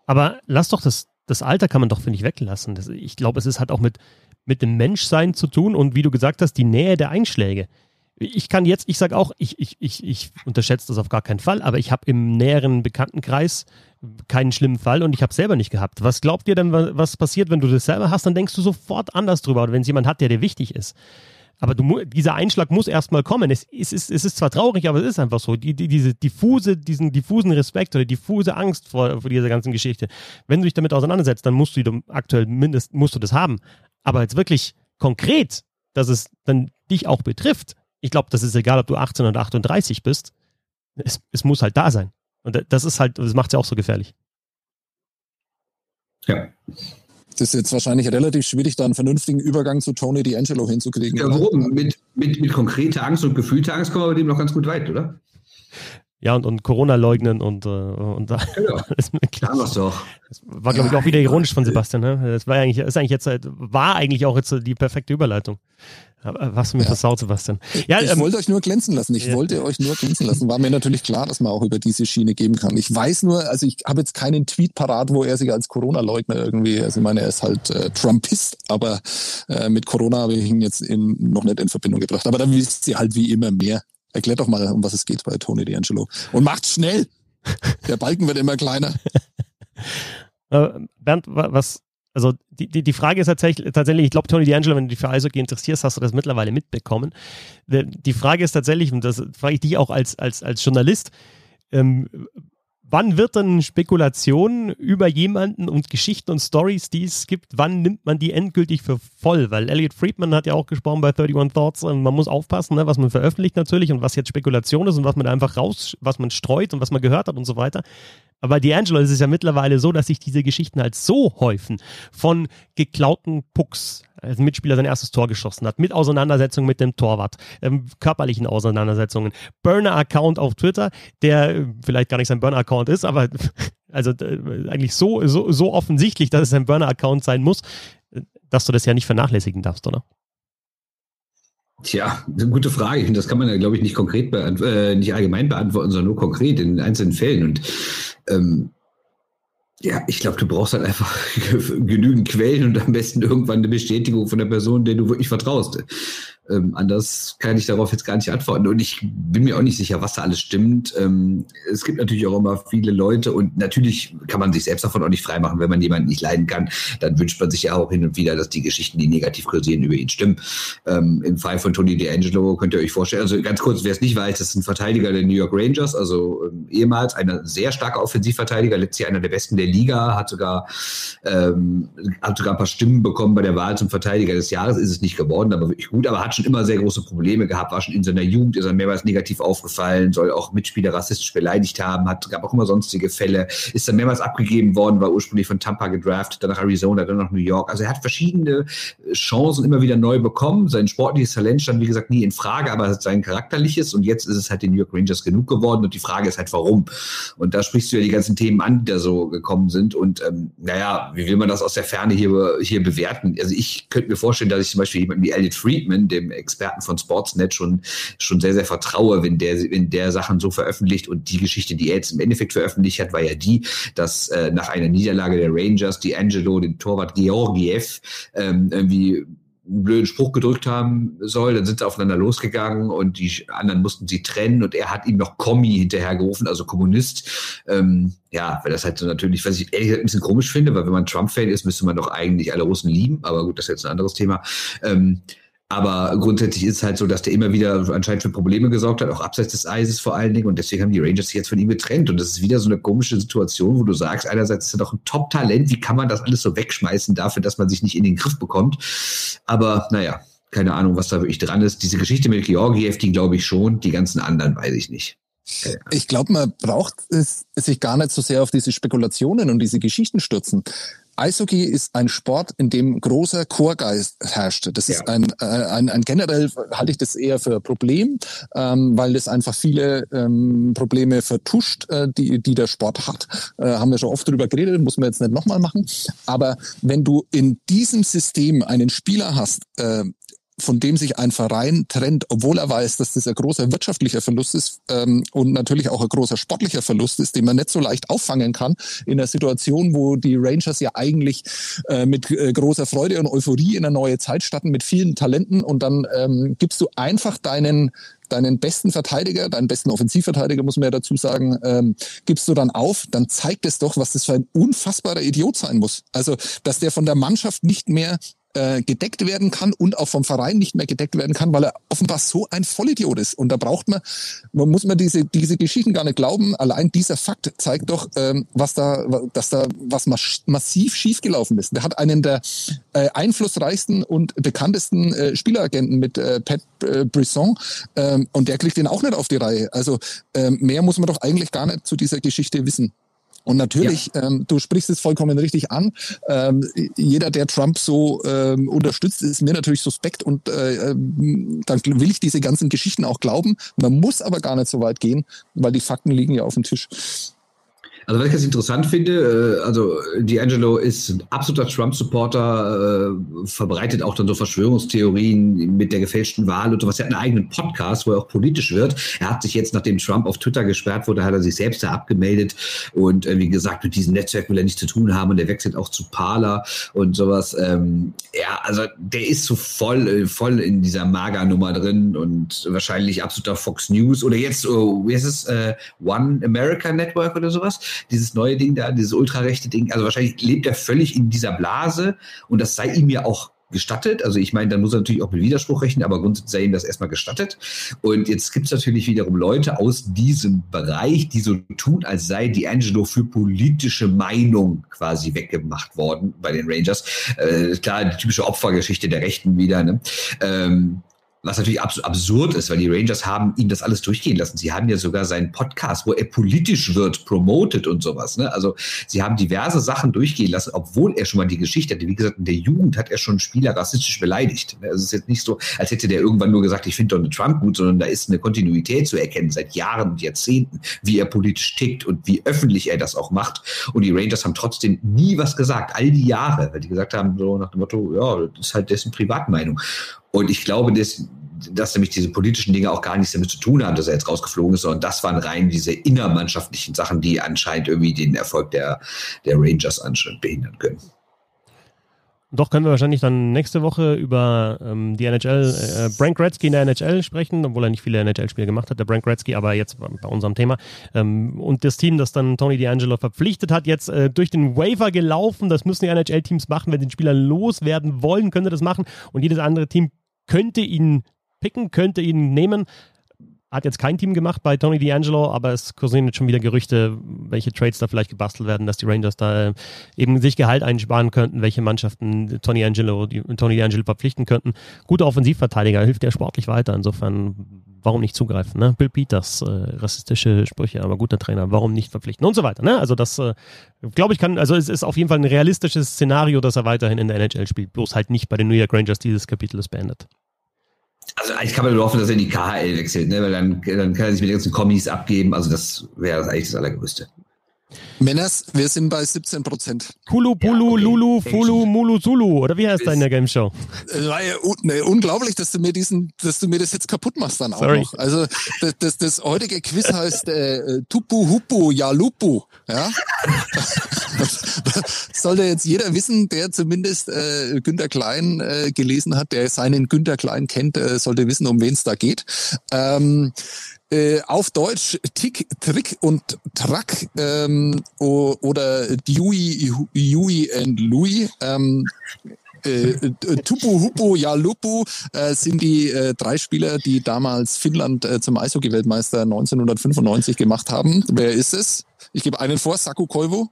Aber lass doch das, das Alter kann man doch, finde ich, weglassen. Das, ich glaube, es ist halt auch mit, mit dem Menschsein zu tun und wie du gesagt hast, die Nähe der Einschläge. Ich kann jetzt, ich sage auch, ich, ich, ich, ich unterschätze das auf gar keinen Fall, aber ich habe im näheren Bekanntenkreis keinen schlimmen Fall und ich habe selber nicht gehabt. Was glaubt ihr denn, was passiert, wenn du das selber hast? Dann denkst du sofort anders drüber, oder wenn es jemand hat, der dir wichtig ist. Aber du, dieser Einschlag muss erstmal kommen. Es, es, ist, es ist zwar traurig, aber es ist einfach so. Die, die, diese diffuse, diesen diffusen Respekt oder diffuse Angst vor, vor dieser ganzen Geschichte. Wenn du dich damit auseinandersetzt, dann musst du aktuell mindestens musst du das haben. Aber jetzt wirklich konkret, dass es dann dich auch betrifft, ich glaube, das ist egal, ob du 18 oder 38 bist, es, es muss halt da sein. Und das ist halt, das macht es ja auch so gefährlich. Ja. Das ist jetzt wahrscheinlich relativ schwierig, da einen vernünftigen Übergang zu Tony D'Angelo hinzukriegen. Ja, warum? Mit, mit, mit konkreter Angst und gefühlter Angst kommen wir bei dem noch ganz gut weit, oder? Ja, und, und Corona leugnen und, äh, und da genau. ist mir klar. Das doch. Das war, glaube ich, auch wieder ironisch von Sebastian. Ne? Das war eigentlich, ist eigentlich jetzt, war eigentlich auch jetzt die perfekte Überleitung. Was mir ja. versaut, Sebastian. Ja, ich ähm, wollte euch nur glänzen lassen. Ich ja. wollte euch nur glänzen lassen. War mir natürlich klar, dass man auch über diese Schiene geben kann. Ich weiß nur, also ich habe jetzt keinen Tweet parat, wo er sich als Corona-Leugner irgendwie, also ich meine, er ist halt äh, Trumpist, aber äh, mit Corona habe ich ihn jetzt in, noch nicht in Verbindung gebracht. Aber dann wisst ihr halt wie immer mehr. Erklärt doch mal, um was es geht bei Tony D'Angelo. Und macht schnell! Der Balken wird immer kleiner. Äh, Bernd, was, also die, die, die Frage ist tatsächlich, tatsächlich ich glaube, Tony D'Angelo, wenn du dich für Eishockey interessierst, hast du das mittlerweile mitbekommen. Die Frage ist tatsächlich, und das frage ich dich auch als, als, als Journalist, ähm, wann wird dann Spekulation über jemanden und Geschichten und Stories, die es gibt, wann nimmt man die endgültig für voll? Weil Elliot Friedman hat ja auch gesprochen bei 31 Thoughts, man muss aufpassen, ne, was man veröffentlicht natürlich und was jetzt Spekulation ist und was man einfach raus, was man streut und was man gehört hat und so weiter. Aber D'Angelo ist es ja mittlerweile so, dass sich diese Geschichten halt so häufen von geklauten Pucks, als ein Mitspieler sein erstes Tor geschossen hat, mit Auseinandersetzungen mit dem Torwart, ähm, körperlichen Auseinandersetzungen, Burner-Account auf Twitter, der äh, vielleicht gar nicht sein Burner-Account ist, aber also äh, eigentlich so, so, so offensichtlich, dass es ein Burner-Account sein muss, äh, dass du das ja nicht vernachlässigen darfst, oder? Tja, gute Frage. Das kann man ja, glaube ich, nicht konkret äh, nicht allgemein beantworten, sondern nur konkret in einzelnen Fällen. Und ähm, ja, ich glaube, du brauchst halt einfach genügend Quellen und am besten irgendwann eine Bestätigung von der Person, der du wirklich vertraust. Ähm, anders kann ich darauf jetzt gar nicht antworten. Und ich bin mir auch nicht sicher, was da alles stimmt. Ähm, es gibt natürlich auch immer viele Leute und natürlich kann man sich selbst davon auch nicht freimachen, wenn man jemanden nicht leiden kann. Dann wünscht man sich ja auch hin und wieder, dass die Geschichten, die negativ kursieren, über ihn stimmen. Ähm, Im Fall von Tony D'Angelo könnt ihr euch vorstellen, also ganz kurz, wer es nicht weiß, das ist ein Verteidiger der New York Rangers, also ähm, ehemals ein sehr starker Offensivverteidiger, letztes Jahr einer der besten der Liga, hat sogar, ähm, hat sogar ein paar Stimmen bekommen bei der Wahl zum Verteidiger des Jahres, ist es nicht geworden, aber wirklich gut, aber hat schon schon immer sehr große Probleme gehabt, war schon in seiner Jugend, ist er mehrmals negativ aufgefallen, soll auch Mitspieler rassistisch beleidigt haben, hat, gab auch immer sonstige Fälle, ist dann mehrmals abgegeben worden, war ursprünglich von Tampa gedraftet, dann nach Arizona, dann nach New York. Also er hat verschiedene Chancen immer wieder neu bekommen. Sein sportliches Talent stand, wie gesagt, nie in Frage, aber sein charakterliches und jetzt ist es halt den New York Rangers genug geworden und die Frage ist halt, warum? Und da sprichst du ja die ganzen Themen an, die da so gekommen sind und ähm, naja, wie will man das aus der Ferne hier, hier bewerten? Also ich könnte mir vorstellen, dass ich zum Beispiel jemanden wie Elliot Friedman, dem Experten von Sportsnet, schon, schon sehr, sehr vertraue, wenn der, wenn der Sachen so veröffentlicht und die Geschichte, die er jetzt im Endeffekt veröffentlicht hat, war ja die, dass äh, nach einer Niederlage der Rangers die Angelo, den Torwart Georgiev, ähm, irgendwie einen blöden Spruch gedrückt haben soll, dann sind sie aufeinander losgegangen und die anderen mussten sie trennen und er hat ihm noch Kommi hinterhergerufen, also Kommunist. Ähm, ja, weil das halt so natürlich, was ich ehrlich gesagt ein bisschen komisch finde, weil wenn man Trump-Fan ist, müsste man doch eigentlich alle Russen lieben, aber gut, das ist jetzt ein anderes Thema. Ähm, aber grundsätzlich ist es halt so, dass der immer wieder anscheinend für Probleme gesorgt hat, auch abseits des Eises vor allen Dingen. Und deswegen haben die Rangers sich jetzt von ihm getrennt. Und das ist wieder so eine komische Situation, wo du sagst, einerseits ist er doch ein Top-Talent. Wie kann man das alles so wegschmeißen dafür, dass man sich nicht in den Griff bekommt? Aber naja, keine Ahnung, was da wirklich dran ist. Diese Geschichte mit Georgiev, die glaube ich schon. Die ganzen anderen weiß ich nicht. Ich glaube, man braucht es sich gar nicht so sehr auf diese Spekulationen und diese Geschichten stürzen. Eishockey ist ein Sport, in dem großer Chorgeist herrscht. Das ja. ist ein, äh, ein, ein generell halte ich das eher für ein Problem, ähm, weil das einfach viele ähm, Probleme vertuscht, äh, die, die der Sport hat. Äh, haben wir schon oft drüber geredet, muss man jetzt nicht nochmal machen. Aber wenn du in diesem System einen Spieler hast, äh, von dem sich ein Verein trennt, obwohl er weiß, dass das ein großer wirtschaftlicher Verlust ist ähm, und natürlich auch ein großer sportlicher Verlust ist, den man nicht so leicht auffangen kann in einer Situation, wo die Rangers ja eigentlich äh, mit äh, großer Freude und Euphorie in eine neue Zeit starten mit vielen Talenten und dann ähm, gibst du einfach deinen deinen besten Verteidiger, deinen besten Offensivverteidiger, muss man ja dazu sagen, ähm, gibst du dann auf, dann zeigt es doch, was das für ein unfassbarer Idiot sein muss. Also, dass der von der Mannschaft nicht mehr äh, gedeckt werden kann und auch vom Verein nicht mehr gedeckt werden kann, weil er offenbar so ein Vollidiot ist. Und da braucht man, man muss man diese, diese Geschichten gar nicht glauben. Allein dieser Fakt zeigt doch, ähm, was da, dass da was massiv schiefgelaufen ist. Der hat einen der äh, einflussreichsten und bekanntesten äh, Spieleragenten mit äh, Pat äh, Brisson ähm, und der kriegt den auch nicht auf die Reihe. Also ähm, mehr muss man doch eigentlich gar nicht zu dieser Geschichte wissen. Und natürlich, ja. ähm, du sprichst es vollkommen richtig an. Ähm, jeder, der Trump so ähm, unterstützt, ist mir natürlich suspekt und äh, ähm, dann will ich diese ganzen Geschichten auch glauben. Man muss aber gar nicht so weit gehen, weil die Fakten liegen ja auf dem Tisch. Also was ich jetzt interessant finde, äh, also D'Angelo ist ein absoluter Trump-Supporter, äh, verbreitet auch dann so Verschwörungstheorien mit der gefälschten Wahl und sowas. Er hat einen eigenen Podcast, wo er auch politisch wird. Er hat sich jetzt, nachdem Trump auf Twitter gesperrt wurde, hat er sich selbst da abgemeldet und äh, wie gesagt, mit diesem Netzwerk will er nichts zu tun haben und er wechselt auch zu Parler und sowas. Ähm, ja, also der ist so voll, voll in dieser Maga-Nummer drin und wahrscheinlich absoluter Fox News oder jetzt, oh, wie heißt es, One America Network oder sowas dieses neue Ding da, dieses ultrarechte Ding. Also wahrscheinlich lebt er völlig in dieser Blase und das sei ihm ja auch gestattet. Also ich meine, dann muss er natürlich auch mit Widerspruch rechnen, aber grundsätzlich sei ihm das erstmal gestattet. Und jetzt gibt es natürlich wiederum Leute aus diesem Bereich, die so tun, als sei D'Angelo für politische Meinung quasi weggemacht worden bei den Rangers. Äh, klar, die typische Opfergeschichte der Rechten wieder. Ne? Ähm, was natürlich abs absurd ist, weil die Rangers haben ihm das alles durchgehen lassen. Sie haben ja sogar seinen Podcast, wo er politisch wird, promotet und sowas. Ne? Also sie haben diverse Sachen durchgehen lassen, obwohl er schon mal die Geschichte hatte. Wie gesagt, in der Jugend hat er schon Spieler rassistisch beleidigt. Also es ist jetzt nicht so, als hätte der irgendwann nur gesagt, ich finde Donald Trump gut, sondern da ist eine Kontinuität zu erkennen seit Jahren und Jahrzehnten, wie er politisch tickt und wie öffentlich er das auch macht. Und die Rangers haben trotzdem nie was gesagt, all die Jahre, weil die gesagt haben, so nach dem Motto, ja, das ist halt dessen Privatmeinung. Und ich glaube, dass, dass nämlich diese politischen Dinge auch gar nichts damit zu tun haben, dass er jetzt rausgeflogen ist, sondern das waren rein diese innermannschaftlichen Sachen, die anscheinend irgendwie den Erfolg der, der Rangers anscheinend behindern können. Doch können wir wahrscheinlich dann nächste Woche über ähm, die NHL, äh, Frank Gretzky in der NHL sprechen, obwohl er nicht viele NHL-Spiele gemacht hat, der Frank Gretzky, aber jetzt bei unserem Thema. Ähm, und das Team, das dann Tony D'Angelo verpflichtet hat, jetzt äh, durch den Waiver gelaufen. Das müssen die NHL-Teams machen. Wenn den Spieler loswerden wollen, können sie das machen. Und jedes andere Team könnte ihn picken, könnte ihn nehmen. hat jetzt kein Team gemacht bei Tony D'Angelo, aber es kursieren jetzt schon wieder Gerüchte, welche Trades da vielleicht gebastelt werden, dass die Rangers da äh, eben sich Gehalt einsparen könnten, welche Mannschaften Tony D'Angelo, Tony D'Angelo verpflichten könnten. Guter Offensivverteidiger, hilft der sportlich weiter. Insofern, warum nicht zugreifen? Ne? Bill Peters, äh, rassistische Sprüche, aber guter Trainer, warum nicht verpflichten und so weiter. Ne? Also das, äh, glaube ich, kann, also es ist auf jeden Fall ein realistisches Szenario, dass er weiterhin in der NHL spielt, bloß halt nicht bei den New York Rangers dieses Kapitel ist beendet. Also eigentlich kann man nur hoffen, dass er in die KHL wechselt, ne? weil dann, dann kann er sich mit den ganzen Kommis abgeben. Also das wäre eigentlich das Allergrößte. Männers, wir sind bei 17 Prozent. Kulu, Pulu, ja, okay. Lulu, Fulu, Mulu, Zulu. Oder wie heißt das in der Game Show? Es war ja ne, unglaublich, dass du mir diesen, dass du mir das jetzt kaputt machst dann auch Sorry. noch. Also das, das, das heutige Quiz heißt äh, Tupu Hupu Yalupu. Ja? Sollte jetzt jeder wissen, der zumindest äh, Günter Klein äh, gelesen hat, der seinen Günter Klein kennt, äh, sollte wissen, um wen es da geht. Ähm, äh, auf Deutsch Tick, Trick und Track ähm, oder Dewey, Huey and Louis. Ähm, äh, äh, Tupu, Hupu, Jalupu äh, sind die äh, drei Spieler, die damals Finnland äh, zum Eishockey-Weltmeister 1995 gemacht haben. Wer ist es? Ich gebe einen vor, Saku Koivu.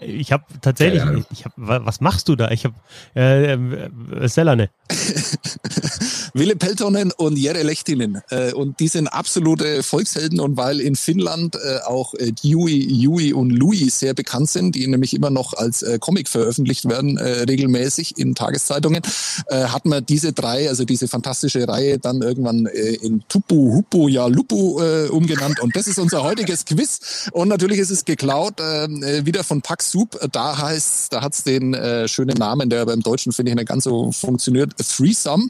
Ich habe tatsächlich, ja, ja. ich hab, was machst du da? Ich habe äh, äh, Selane. Ville Peltonen und Jere Lehtinen. Äh, und die sind absolute Volkshelden und weil in Finnland äh, auch äh, Dewey, Yui und Louis sehr bekannt sind, die nämlich immer noch als äh, Comic veröffentlicht werden, äh, regelmäßig in Tageszeitungen, äh, hat man diese drei, also diese fantastische Reihe dann irgendwann äh, in Tupu, Hupu, ja Lupu äh, umgenannt. Und das ist unser heutiges Quiz. Und natürlich ist es geklaut, äh, wieder von Pax Soup. Da heißt, da hat's den äh, schönen Namen, der beim Deutschen finde ich nicht ganz so funktioniert. Threesome.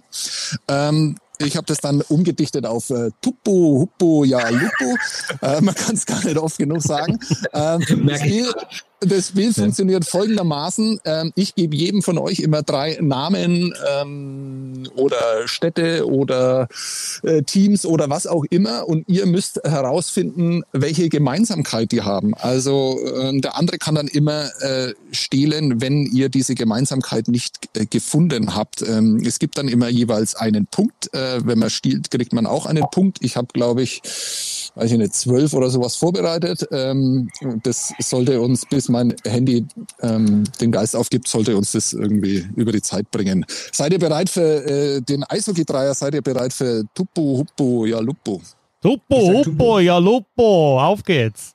Ähm, ich habe das dann umgedichtet auf äh, Tupu, Huppu, ja, Lupu. Äh, man kann es gar nicht oft genug sagen. Ähm, das Spiel funktioniert folgendermaßen. Ähm, ich gebe jedem von euch immer drei Namen ähm, oder Städte oder äh, Teams oder was auch immer und ihr müsst herausfinden, welche Gemeinsamkeit die haben. Also äh, der andere kann dann immer äh, stehlen, wenn ihr diese Gemeinsamkeit nicht äh, gefunden habt. Ähm, es gibt dann immer jeweils einen Punkt. Äh, wenn man stiehlt, kriegt man auch einen Punkt. Ich habe, glaube ich, weiß ich nicht, zwölf oder sowas vorbereitet. Ähm, das sollte uns, bis mein Handy ähm, den Geist aufgibt, sollte uns das irgendwie über die Zeit bringen. Seid ihr bereit für äh, den Eishockey-Dreier? Seid ihr bereit für Tupu, Huppu, ja? Tupu, Huppu, ja. Auf geht's.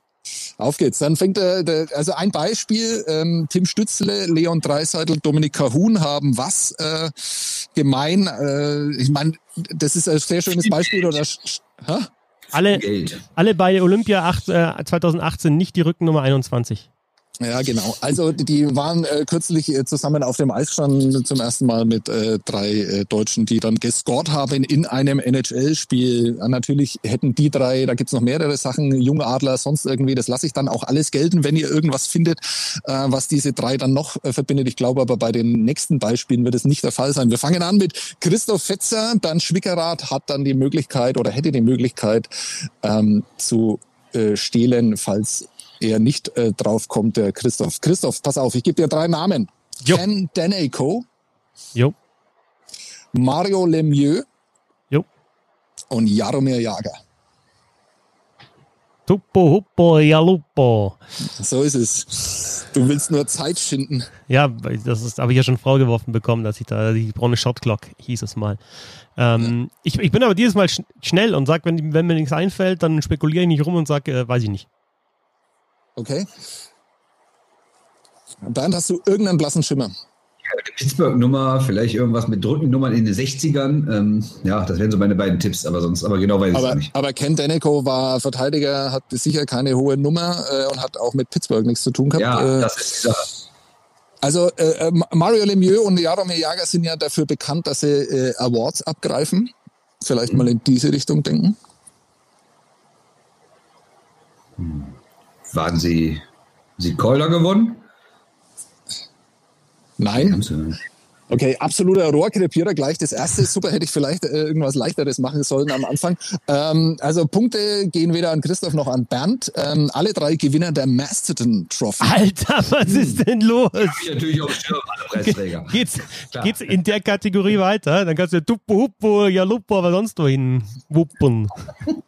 Auf geht's. Dann fängt der, der also ein Beispiel, ähm, Tim Stützle, Leon Dreiseitel, Dominik Cahun haben was äh, gemein. Äh, ich meine, das ist ein sehr schönes Beispiel. Oder, hä? Alle, alle bei Olympia 8, äh, 2018 nicht die Rückennummer 21. Ja, genau. Also die waren äh, kürzlich äh, zusammen auf dem Eisstand zum ersten Mal mit äh, drei äh, Deutschen, die dann gescored haben in einem NHL-Spiel. Ja, natürlich hätten die drei, da gibt's noch mehrere Sachen, junge Adler, sonst irgendwie, das lasse ich dann auch alles gelten, wenn ihr irgendwas findet, äh, was diese drei dann noch äh, verbindet. Ich glaube aber bei den nächsten Beispielen wird es nicht der Fall sein. Wir fangen an mit Christoph Fetzer, dann Schwickerath hat dann die Möglichkeit oder hätte die Möglichkeit ähm, zu äh, stehlen, falls er nicht äh, drauf kommt, der Christoph. Christoph, pass auf, ich gebe dir drei Namen. Jo. Ken Daneco. Jo. Mario Lemieux. Jo. Und Jaromir Jager. Tuppo, huppo, jalupo. So ist es. Du willst nur Zeit schinden. Ja, das habe ich ja schon vorgeworfen bekommen, dass ich da die braune Shotclock hieß es mal. Ähm, ja. ich, ich, bin aber dieses Mal sch schnell und sag, wenn, wenn mir nichts einfällt, dann spekuliere ich nicht rum und sage, äh, weiß ich nicht. Okay. Bernd, hast du irgendeinen blassen Schimmer? Pittsburgh-Nummer, vielleicht irgendwas mit Drückennummern in den 60ern. Ähm, ja, das wären so meine beiden Tipps, aber sonst, aber genau weiß ich es nicht. Aber Ken Danico war Verteidiger, hat sicher keine hohe Nummer äh, und hat auch mit Pittsburgh nichts zu tun gehabt. Ja, äh, das ist Sache. Also äh, äh Mario Lemieux und Jaromir Jager sind ja dafür bekannt, dass sie äh, Awards abgreifen. Vielleicht mhm. mal in diese Richtung denken. Hm. Waren Sie, Sie Calder gewonnen? Nein. Okay, absoluter Rohrkrepierer gleich. Das erste super hätte ich vielleicht äh, irgendwas leichteres machen sollen am Anfang. Ähm, also Punkte gehen weder an Christoph noch an Bernd. Ähm, alle drei Gewinner der Masterton Trophy. Alter, was ist denn los? Hab ich natürlich auch Schirm, alle Preisträger. Geht's, Klar. geht's in der Kategorie weiter? Dann kannst du Tuppo, Huppo, Jaluppo, aber sonst wohin wuppen.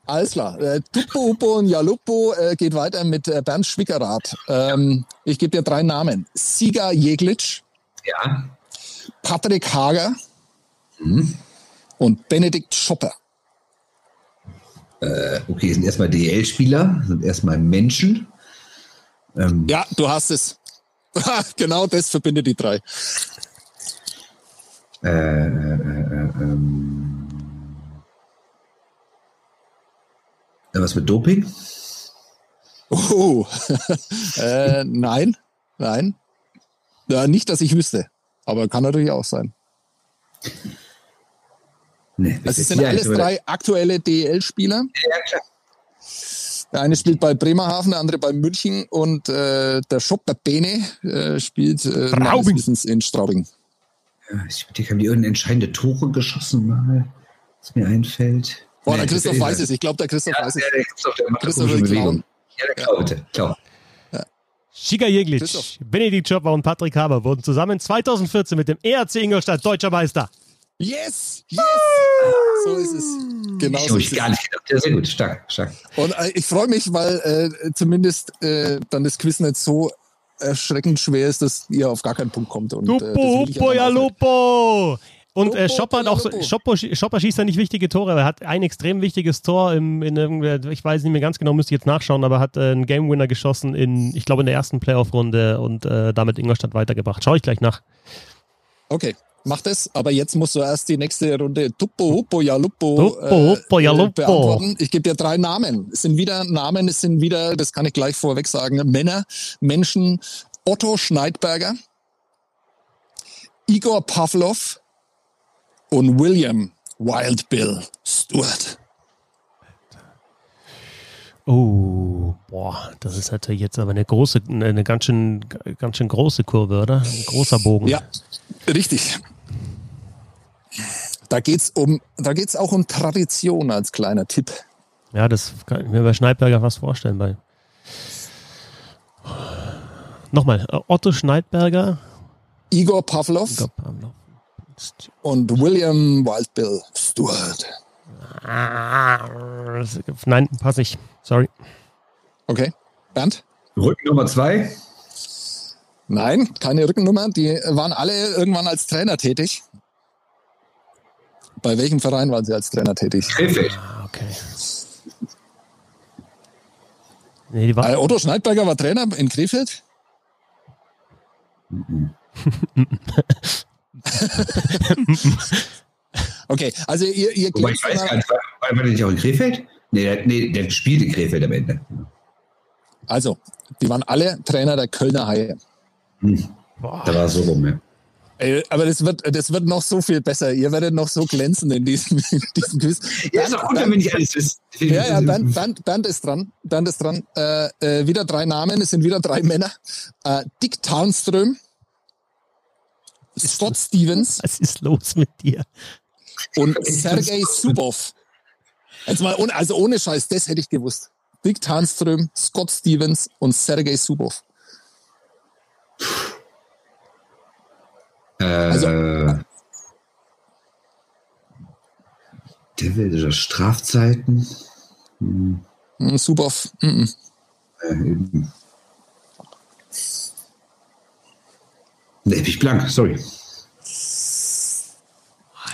Alles klar. Äh, Tuppo, Uppo und Jaluppo äh, geht weiter mit äh, Bernd Schwickerath. Ähm, ich gebe dir drei Namen. Siga Jeglitsch, Ja. Patrick Hager und Benedikt Schopper. Okay, sind erstmal DL-Spieler, sind erstmal Menschen. Ähm, Ja, du hast es. genau das verbindet die drei. äh, äh, äh, ähm, äh, was mit Doping? Oh, äh, nein, nein. Ja, nicht, dass ich wüsste. Aber kann natürlich auch sein. Nee, Also es sind alles drei aktuelle DEL-Spieler. Ja, klar. Der eine spielt bei Bremerhaven, der andere bei München und äh, der Schopper Bene äh, spielt äh, in Straubing. Ja, ich denke, haben die irgendeine entscheidende Tore geschossen mal, was mir einfällt. Boah, Nee, der das Christoph ist- weiß es. Ich glaube, der Christoph Ja, weiß es. der, der Christoph, der Christoph will klauen. Ja, der klau, bitte. Klau. Shiga Jeglic. Benedikt Schopper und Patrick Haber wurden zusammen 2014 mit dem ERC Ingolstadt deutscher Meister. Yes! Yes! So ist es. Genau Ich so ist ich es. gar nicht sehr gut, stark, stark. Und äh, ich freue mich, weil äh, zumindest äh, dann das Quiz nicht so erschreckend schwer ist, dass ihr auf gar keinen Punkt kommt. Und, äh, das Lupo, will ich Huppo, einfach ja Lupo! Und äh, Schopper, auch so. Schopper, Schopper schießt da nicht wichtige Tore, aber er hat ein extrem wichtiges Tor im, in ich weiß nicht mehr ganz genau, müsste ich jetzt nachschauen, aber hat äh, einen Game Winner geschossen in, ich glaube, in der ersten Playoff-Runde und äh, damit Ingolstadt weitergebracht. Schau ich gleich nach. Okay, mach das. Aber jetzt musst du erst die nächste Runde Tuppo, Huppo, ja Lupo, Tuppo, Huppo, ja, Lupo. beantworten. Ich gebe dir drei Namen. Es sind wieder Namen, es sind wieder, das kann ich gleich vorweg sagen, Männer, Menschen. Otto Schneidberger, Igor Pavlov und William Wild Bill Stewart. Oh, boah, das ist natürlich jetzt aber eine große, eine ganz schön, ganz schön große Kurve, oder? Ein großer Bogen. Ja, richtig. Da geht's um, da geht's auch um Tradition als kleiner Tipp. Ja, das kann ich mir bei Schneidberger fast vorstellen. Bei Nochmal, äh, Otto Schneidberger. Igor Pavlov Igor Pavlov. Und William Wild Bill Stewart. Nein, pass ich. Sorry. Okay. Bernd? Rücken Nummer zwei. Nein, keine Rückennummer. Die waren alle irgendwann als Trainer tätig. Bei welchem Verein waren sie als Trainer tätig? Krefeld. Ah, okay. Nee, die war, Äh, Otto Schneidberger war Trainer in Krefeld. okay, also ihr, ihr Wobei ich weiß gar nicht, war, war der nicht auch in Krefeld? Nee, der, nee, der spielt in Krefeld am Ende. Also, die waren alle Trainer der Kölner Haie. Da war es so rum, ja. Ey, aber das wird, das wird noch so viel besser. Ihr werdet noch so glänzen in diesem, in diesem Quiz. Ja, ist auch gut, wenn nicht alles wissen. Ja, ja, Bernd, Bernd, Bernd ist dran. Bernd ist dran. Äh, äh, wieder drei Namen, es sind wieder drei Männer. Äh, Dick Tarnström, Scott Stevens was ist los mit dir? und Sergei Subov. Jetzt mal, ohne, also ohne Scheiß, das hätte ich gewusst. Dick Tarnström, Scott Stevens und Sergei Subov. Äh, Also- der will oder Strafzeiten. Hm, Subov, mm -mm. Äh, eben. Nee, bin ich blank, sorry.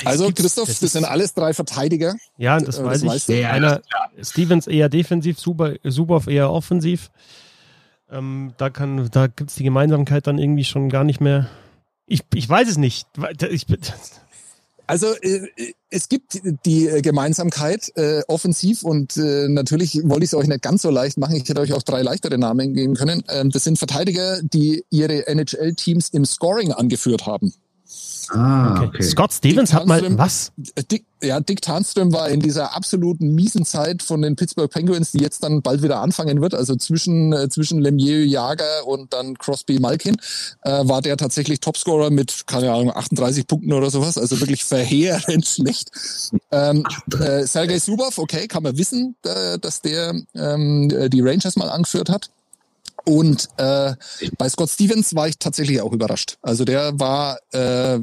Also Christoph, das das, sind alles drei Verteidiger. Ja, das Äh, weiß das ich. ja, Einer, Stevens eher defensiv, Suba- Subov eher offensiv. Ähm, da kann, da gibt es die Gemeinsamkeit dann irgendwie schon gar nicht mehr. Ich, ich weiß es nicht. Ich, Also äh, es gibt die äh, Gemeinsamkeit äh, offensiv und äh, natürlich wollte ich es euch nicht ganz so leicht machen. Ich hätte euch auch drei leichtere Namen geben können. Ähm, das sind Verteidiger, die ihre NHL-Teams im Scoring angeführt haben. Ah, Okay. okay. Scott Stevens Dick hat mal Tarnström- was? Dick, ja, Dick Tarnström war in dieser absoluten miesen Zeit von den Pittsburgh Penguins, die jetzt dann bald wieder anfangen wird, also zwischen, äh, zwischen Lemieux, Jager und dann Crosby, Malkin, äh, war der tatsächlich Topscorer mit, keine Ahnung, 38 Punkten oder sowas, also wirklich verheerend schlecht. Ähm, äh, Sergei Subov, okay, kann man wissen, äh, dass der ähm, äh, die Rangers mal angeführt hat. Und äh, bei Scott Stevens war ich tatsächlich auch überrascht. Also der war äh,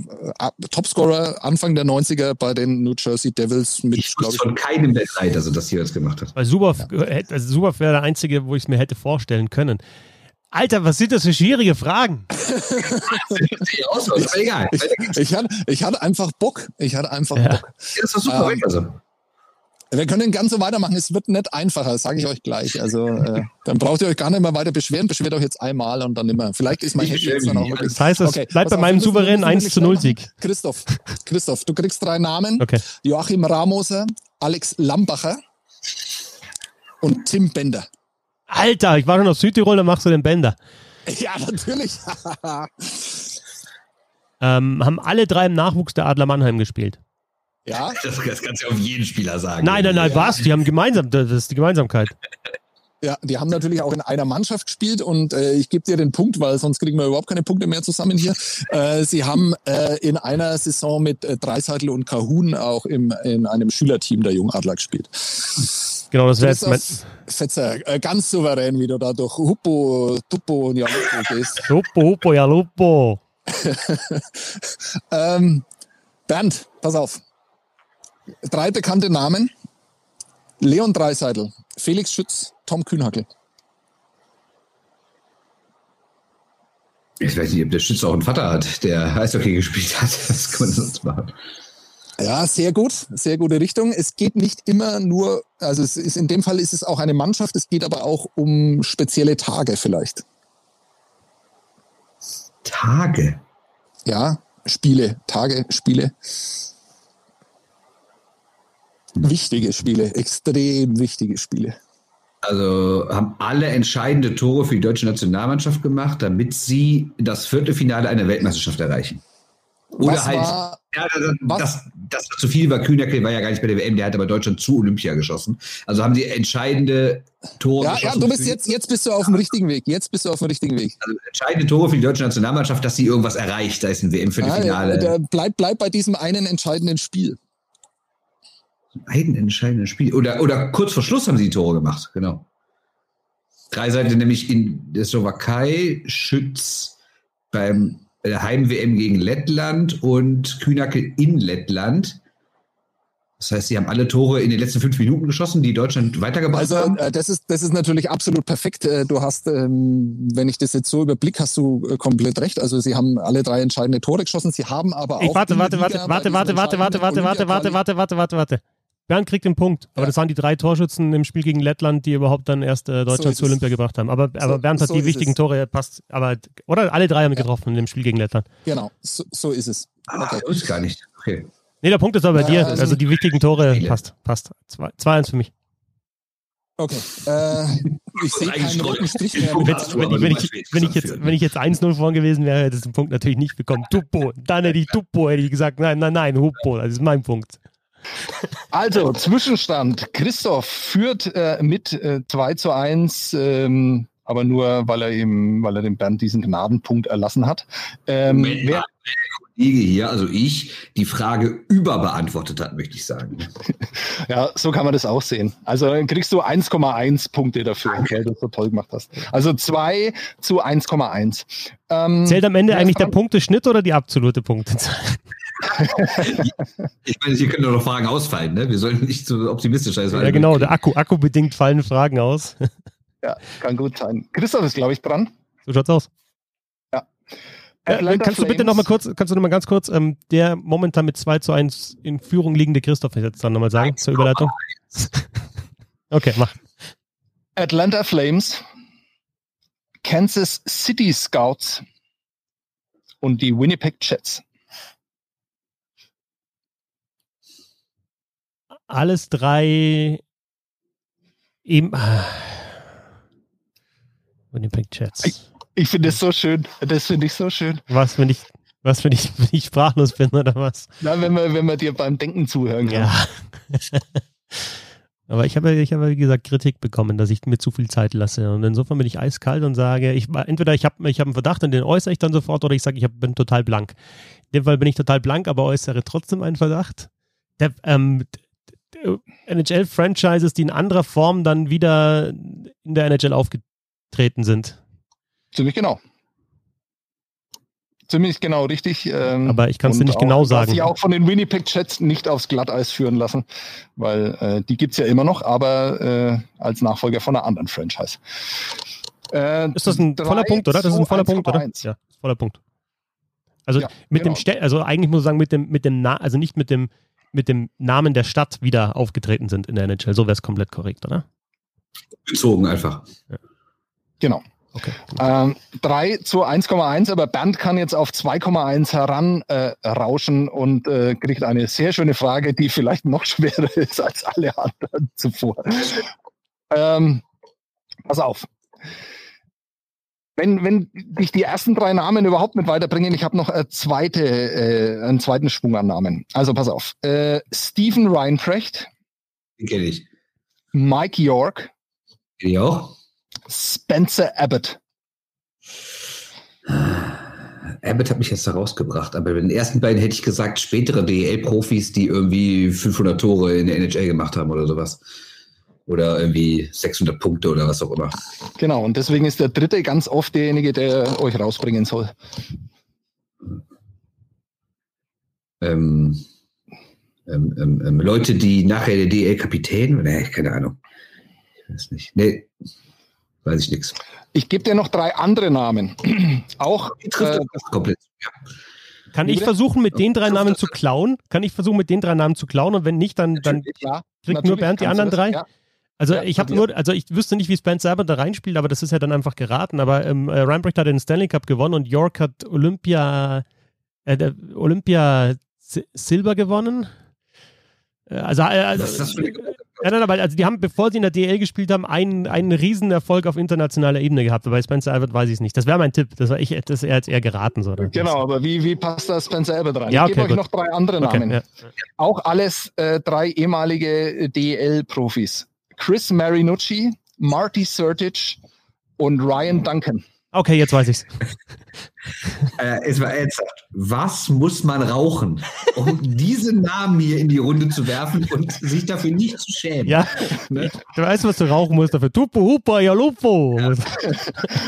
Topscorer Anfang der 90er bei den New Jersey Devils mit, Ich glaube ich, von keinem der drei, dass er das hier jetzt gemacht hat. Weil Subov, hätte- also Subov wäre der einzige, wo ich es mir hätte vorstellen können. Alter, was sind das für schwierige Fragen? Ich, ich, hatte, ich hatte einfach Bock. Ich hatte einfach Ja. Bock. Das ist super. Ähm, also. Wir können ganz so weitermachen. Es wird nicht einfacher, sage ich euch gleich. Also äh, dann braucht ihr euch gar nicht mehr weiter beschweren. Beschwert euch jetzt einmal und dann immer. Vielleicht ist mein Handy jetzt dann auch wirklich. Das heißt, es Okay, bleibt bei auf, meinem souveränen müssen 1 zu wirklich 0 schnell Sieg. Christoph, Christoph, du kriegst drei Namen. Okay. Joachim Ramoser, Alex Lambacher und Tim Bender. Alter, ich war schon aus Südtirol, dann machst du den Bänder. Ja, natürlich. Ähm, haben alle drei im Nachwuchs der Adler Mannheim gespielt. Ja, Das, das kannst du auf jeden Spieler sagen. Nein, nein, nein, was? Die haben gemeinsam, das ist die Gemeinsamkeit. ja, die haben natürlich auch in einer Mannschaft gespielt und äh, ich gebe dir den Punkt, weil sonst kriegen wir überhaupt keine Punkte mehr zusammen hier. Äh, sie haben äh, in einer Saison mit äh, Dreiseitel und Kahun auch im, in einem Schülerteam der Jungadler gespielt. Genau, das wäre jetzt mein. Fetzer, äh, ganz souverän, wie du da durch Huppo, Tuppo und Jaluppo gehst. Lupo, Hupo, ja, Lupo. Ähm, Bernd, pass auf. Drei bekannte Namen. Leon Dreiseitel, Felix Schütz, Tom Kühnhackel. Ich weiß nicht, ob der Schütze auch einen Vater hat, der Eishockey gespielt hat. Das kann man sonst machen. Ja, sehr gut, sehr gute Richtung. Es geht nicht immer nur, also es ist in dem Fall ist es auch eine Mannschaft, es geht aber auch um spezielle Tage vielleicht. Tage. Ja, Spiele, Tage, Spiele. Wichtige Spiele, extrem wichtige Spiele. Also haben alle entscheidende Tore für die deutsche Nationalmannschaft gemacht, damit sie das Viertelfinale einer Weltmeisterschaft erreichen. Oder Was halt, war- ja, das, das, das war zu viel war. Kühnerkel war ja gar nicht bei der WM, der hat aber Deutschland zu Olympia geschossen. Also haben sie entscheidende Tore Ja, ja, geschossen. du bist jetzt, jetzt bist du auf dem richtigen Weg. Jetzt bist du auf dem richtigen Weg. also entscheidende Tore für die deutsche Nationalmannschaft, dass sie irgendwas erreicht, sei es ein Ja, WM-Viertelfinale. der, bleib, bleib bei diesem einen entscheidenden Spiel. Ein entscheidendes Spiel. Oder, oder kurz vor Schluss haben sie die Tore gemacht, genau. Drei Seiten nämlich in der Slowakei, Schütz beim äh, Heim-WM gegen Lettland und Kühnacke in Lettland. Das heißt, sie haben alle Tore in den letzten fünf Minuten geschossen, die Deutschland weitergebracht Also haben. äh, das ist das ist natürlich absolut perfekt. Äh, Du hast, ähm, wenn ich das jetzt so überblick, hast du komplett recht. Also sie haben alle drei entscheidende Tore geschossen. Sie haben aber auch Ich warte, warte, warte, warte, diesem warte, warte, warte, warte, warte, entscheidenden warte, warte, warte, warte, warte. Bernd kriegt den Punkt. Aber Ja. das waren die drei Torschützen im Spiel gegen Lettland, die überhaupt dann erst äh, Deutschland ist zu es. Olympia gebracht haben. Aber, aber Bernd hat so die ist wichtigen es. Tore, passt. Aber, oder alle drei haben getroffen in dem Spiel gegen Lettland. Genau, so, so ist es. Ah, Okay. wusste gar nicht. Okay. Nee, der Punkt ist aber bei Ja, dir. also- Also die wichtigen Tore Viele. passt, passt. 2-1 für mich. Okay. Äh, ich sehe keinen roten Strich mehr. Wenn- wenn, wenn, ich, wenn, ich jetzt, wenn ich jetzt 1-0 vorn gewesen wäre, hätte ich den Punkt natürlich nicht bekommen. Tuppo. Dann hätte ich Tuppo, hätte ich gesagt, nein, nein, nein, Huppo. Das ist mein Punkt. Also, Zwischenstand. Christoph führt äh, mit äh, 2 zu 1, ähm, aber nur, weil er eben, weil er dem Bernd diesen Gnadenpunkt erlassen hat. Ähm, wer, Kollege hier, also ich, die Frage überbeantwortet hat, möchte ich sagen. ja, so kann man das auch sehen. Also dann kriegst du 1,1 Punkte dafür, weil du das so toll gemacht hast. Also 2 zu 1,1. Ähm, Zählt am Ende eigentlich der? Punkteschnitt oder die absolute Punktezahl? Ich meine, hier können doch noch Fragen ausfallen, ne? Wir sollten nicht so optimistisch sein. dass Ja, genau, der Akku, akkubedingt fallen Fragen aus. Ja, kann gut sein. Christoph ist, glaube ich, dran. So schaut's aus. Atlanta kannst du bitte Flames. noch mal kurz, kannst du noch mal ganz kurz, ähm, der momentan mit 2 zu 1 in Führung liegende Christoph jetzt dann nochmal sagen zur Überleitung? okay, mach. Atlanta Flames, Kansas City Scouts und die Winnipeg Jets. Alles drei eben. ah. Winnipeg Jets. Ich finde das so schön. Das finde ich so schön. Was, wenn ich. Was, wenn ich, wenn ich sprachlos bin oder was? Na, wenn wir, wenn wir dir beim Denken zuhören können. Ja. Aber ich habe, ich habe, wie gesagt, Kritik bekommen, dass ich mir zu viel Zeit lasse. Und insofern bin ich eiskalt und sage, ich, entweder ich habe ich hab einen Verdacht und den äußere ich dann sofort oder ich sage, ich hab, bin total blank. In dem Fall bin ich total blank, aber äußere trotzdem einen Verdacht. Der, ähm, NHL-Franchises, die in anderer Form dann wieder in der NHL aufgetreten sind. Ziemlich genau. Ziemlich genau richtig. Ähm, Aber ich kann es dir nicht genau sagen. Sie auch von den Winnipeg Jets nicht aufs Glatteis führen lassen, weil äh, die gibt es ja immer noch, aber äh, als Nachfolger von einer anderen Franchise. Äh, ist das ein voller Punkt, oder? Das ist ein voller Punkt, oder? 1. Ja, voller Punkt. Also ja, mit genau. dem Städt, also eigentlich muss ich sagen, mit dem, mit dem Na also nicht mit dem, mit dem Namen der Stadt wieder aufgetreten sind in der NHL. So wäre es komplett korrekt, oder? Bezogen einfach. Ja. Genau. Okay. Ähm, 3 zu 1,1, aber Bernd kann jetzt auf 2,1 heranrauschen äh, und äh, kriegt eine sehr schöne Frage, die vielleicht noch schwerer ist als alle anderen zuvor. Ähm, pass auf. Wenn, wenn dich die ersten drei Namen überhaupt mit weiterbringen, ich habe noch eine zweite, äh, einen zweiten Schwung an Namen. Also pass auf. Äh, Stephen Reinprecht. Den kenne ich. Mike York. Kenn ich auch. Spencer Abbott. Abbott hat mich jetzt da rausgebracht, aber bei den ersten beiden hätte ich gesagt, spätere DEL-Profis, die irgendwie 500 Tore in der NHL gemacht haben oder sowas. Oder irgendwie 600 Punkte oder was auch immer. Genau, und deswegen ist der dritte ganz oft derjenige, der euch rausbringen soll. Ähm, ähm, ähm, ähm Leute, die nachher der DL-Kapitän, nee, keine Ahnung. Ich weiß nicht. Nee, weiß ich nichts. Ich gebe dir noch drei andere Namen. Auch äh, komplett. Ja. Kann ich versuchen, mit den drei Namen zu klauen? Kann ich versuchen, mit den drei Namen zu klauen? Und wenn nicht, dann, dann ja, kriegt nur Bernd die anderen das, drei? Ja. Also ja, ich habe nur, also ich wüsste nicht, wie Spence selber da reinspielt, aber das ist ja dann einfach geraten. Aber ähm, äh, Reinbrecht hat den Stanley Cup gewonnen und York hat Olympia, äh, Olympia Silber gewonnen. Äh, also, äh, also Was ist das für eine ja, nein, aber also die haben, bevor sie in der DL gespielt haben, einen, einen Riesenerfolg auf internationaler Ebene gehabt. Bei Spencer Albert weiß ich es nicht. Das wäre mein Tipp. Das war ich, das ist eher geraten. So, genau, aber wie, wie passt da Spencer Albert rein? Ja, okay, ich gebe euch noch drei andere Namen. Okay, ja. Auch alles äh, drei ehemalige DL-Profis. Chris Marinucci, Marty Sertic und Ryan Duncan. Okay, jetzt weiß ich's. äh, es war jetzt, was muss man rauchen, um diese Namen hier in die Runde zu werfen und sich dafür nicht zu schämen? Ja, ne? du weißt, was du rauchen musst dafür. Tupo, Hupa, ja, Lupo. Ja.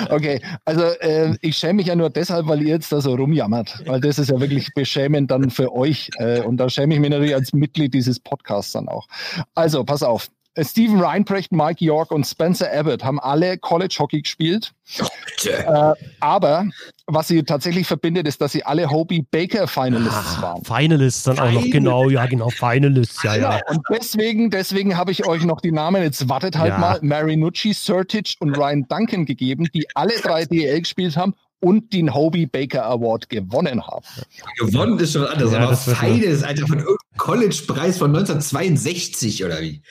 Okay, also äh, ich schäme mich ja nur deshalb, weil ihr jetzt da so rumjammert, weil das ist ja wirklich beschämend dann für euch äh, und da schäme ich mich natürlich als Mitglied dieses Podcasts dann auch. Also, pass auf. Steven Reinprecht, Mike York und Spencer Abbott haben alle College Hockey gespielt. Äh, aber was sie tatsächlich verbindet, ist, dass sie alle Hobie Baker Finalists ah, waren. Finalists dann Finalists. auch noch, genau, ja, genau, Finalists, ja, ja. Und deswegen, deswegen habe ich euch noch die Namen, jetzt wartet halt ja. mal, Marinucci, Sertic und Ryan Duncan gegeben, die alle drei DL gespielt haben und den Hobie Baker Award gewonnen haben. Gewonnen ist schon anders, ja, aber Feine ist einfach von irgendeinem College-Preis von 1962 oder wie?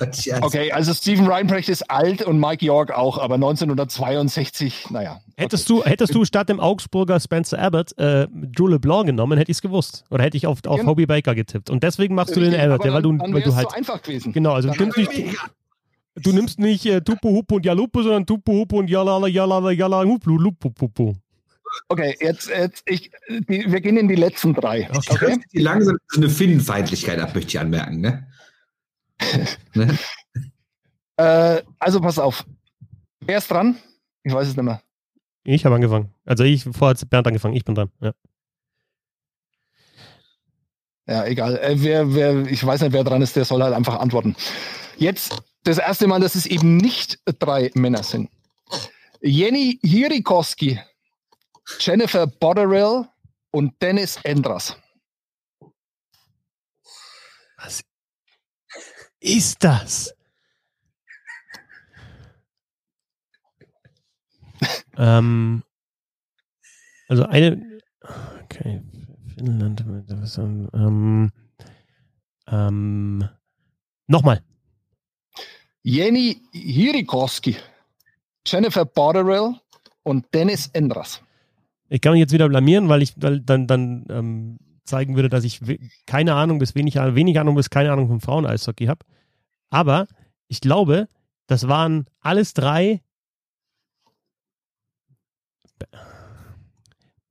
okay, also Stephen Reinprecht ist alt und Mike York auch, aber 1962, naja. Hättest, du, hättest du statt dem Augsburger Spencer Abbott äh, Drew LeBlanc genommen, hätte ich es gewusst. Oder hätte ich auf, auf Hobie Baker getippt. Und deswegen machst du den Abbott, ja, weil du, weil du halt. So einfach gewesen. Genau, also nicht. Du nimmst nicht äh, Tupu Hupu und Jalupu, sondern Tupu Hupu und Jalala Jalala Jalala Huplu Lupu Pupu. Okay, jetzt, jetzt ich, die, wir gehen in die letzten drei. Okay. okay. Die langsam so eine Finnenfeindlichkeit ab, möchte ich anmerken, ne? ne? Äh, also pass auf. Wer ist dran? Ich weiß es nicht mehr. Ich habe angefangen. Also ich vorher hat Bernd angefangen, ich bin dran, ja. Ja, egal. Äh, wer, wer, ich weiß nicht, wer dran ist, der soll halt einfach antworten. Jetzt das erste Mal, dass es eben nicht drei Männer sind. Jenny Hirikoski, Jennifer Botterill und Dennis Endras. Was ist das? ähm, also eine. Okay, Finnland. Ähm, ähm, Nochmal. Jenny Hirikoski, Jennifer Botterill und Dennis Endras. Ich kann mich jetzt wieder blamieren, weil ich weil dann, dann ähm, zeigen würde, dass ich keine Ahnung bis wenig, wenig Ahnung bis keine Ahnung vom Frauen-Eishockey habe. Aber ich glaube, das waren alles drei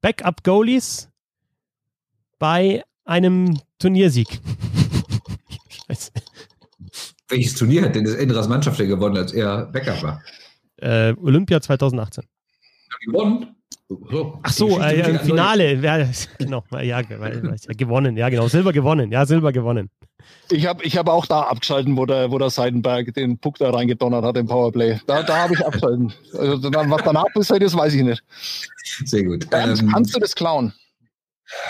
Backup-Goalies bei einem Turniersieg. Welches Turnier hat denn das Endras Mannschaft gewonnen, als er Backup war? Äh, Olympia 2018. Gewonnen? So. Ach so, äh, ja, Finale. Ja, genau, ja, ja, gewonnen. Ja, genau. Silber gewonnen. Ja, Silber gewonnen. Ich habe ich hab auch da abgeschalten, wo der, wo der Seidenberg den Puck da reingedonnert hat im Powerplay. Da, da habe ich abgeschalten. Also, was danach passiert ist, weiß ich nicht. Sehr gut. Ähm, kannst du das klauen?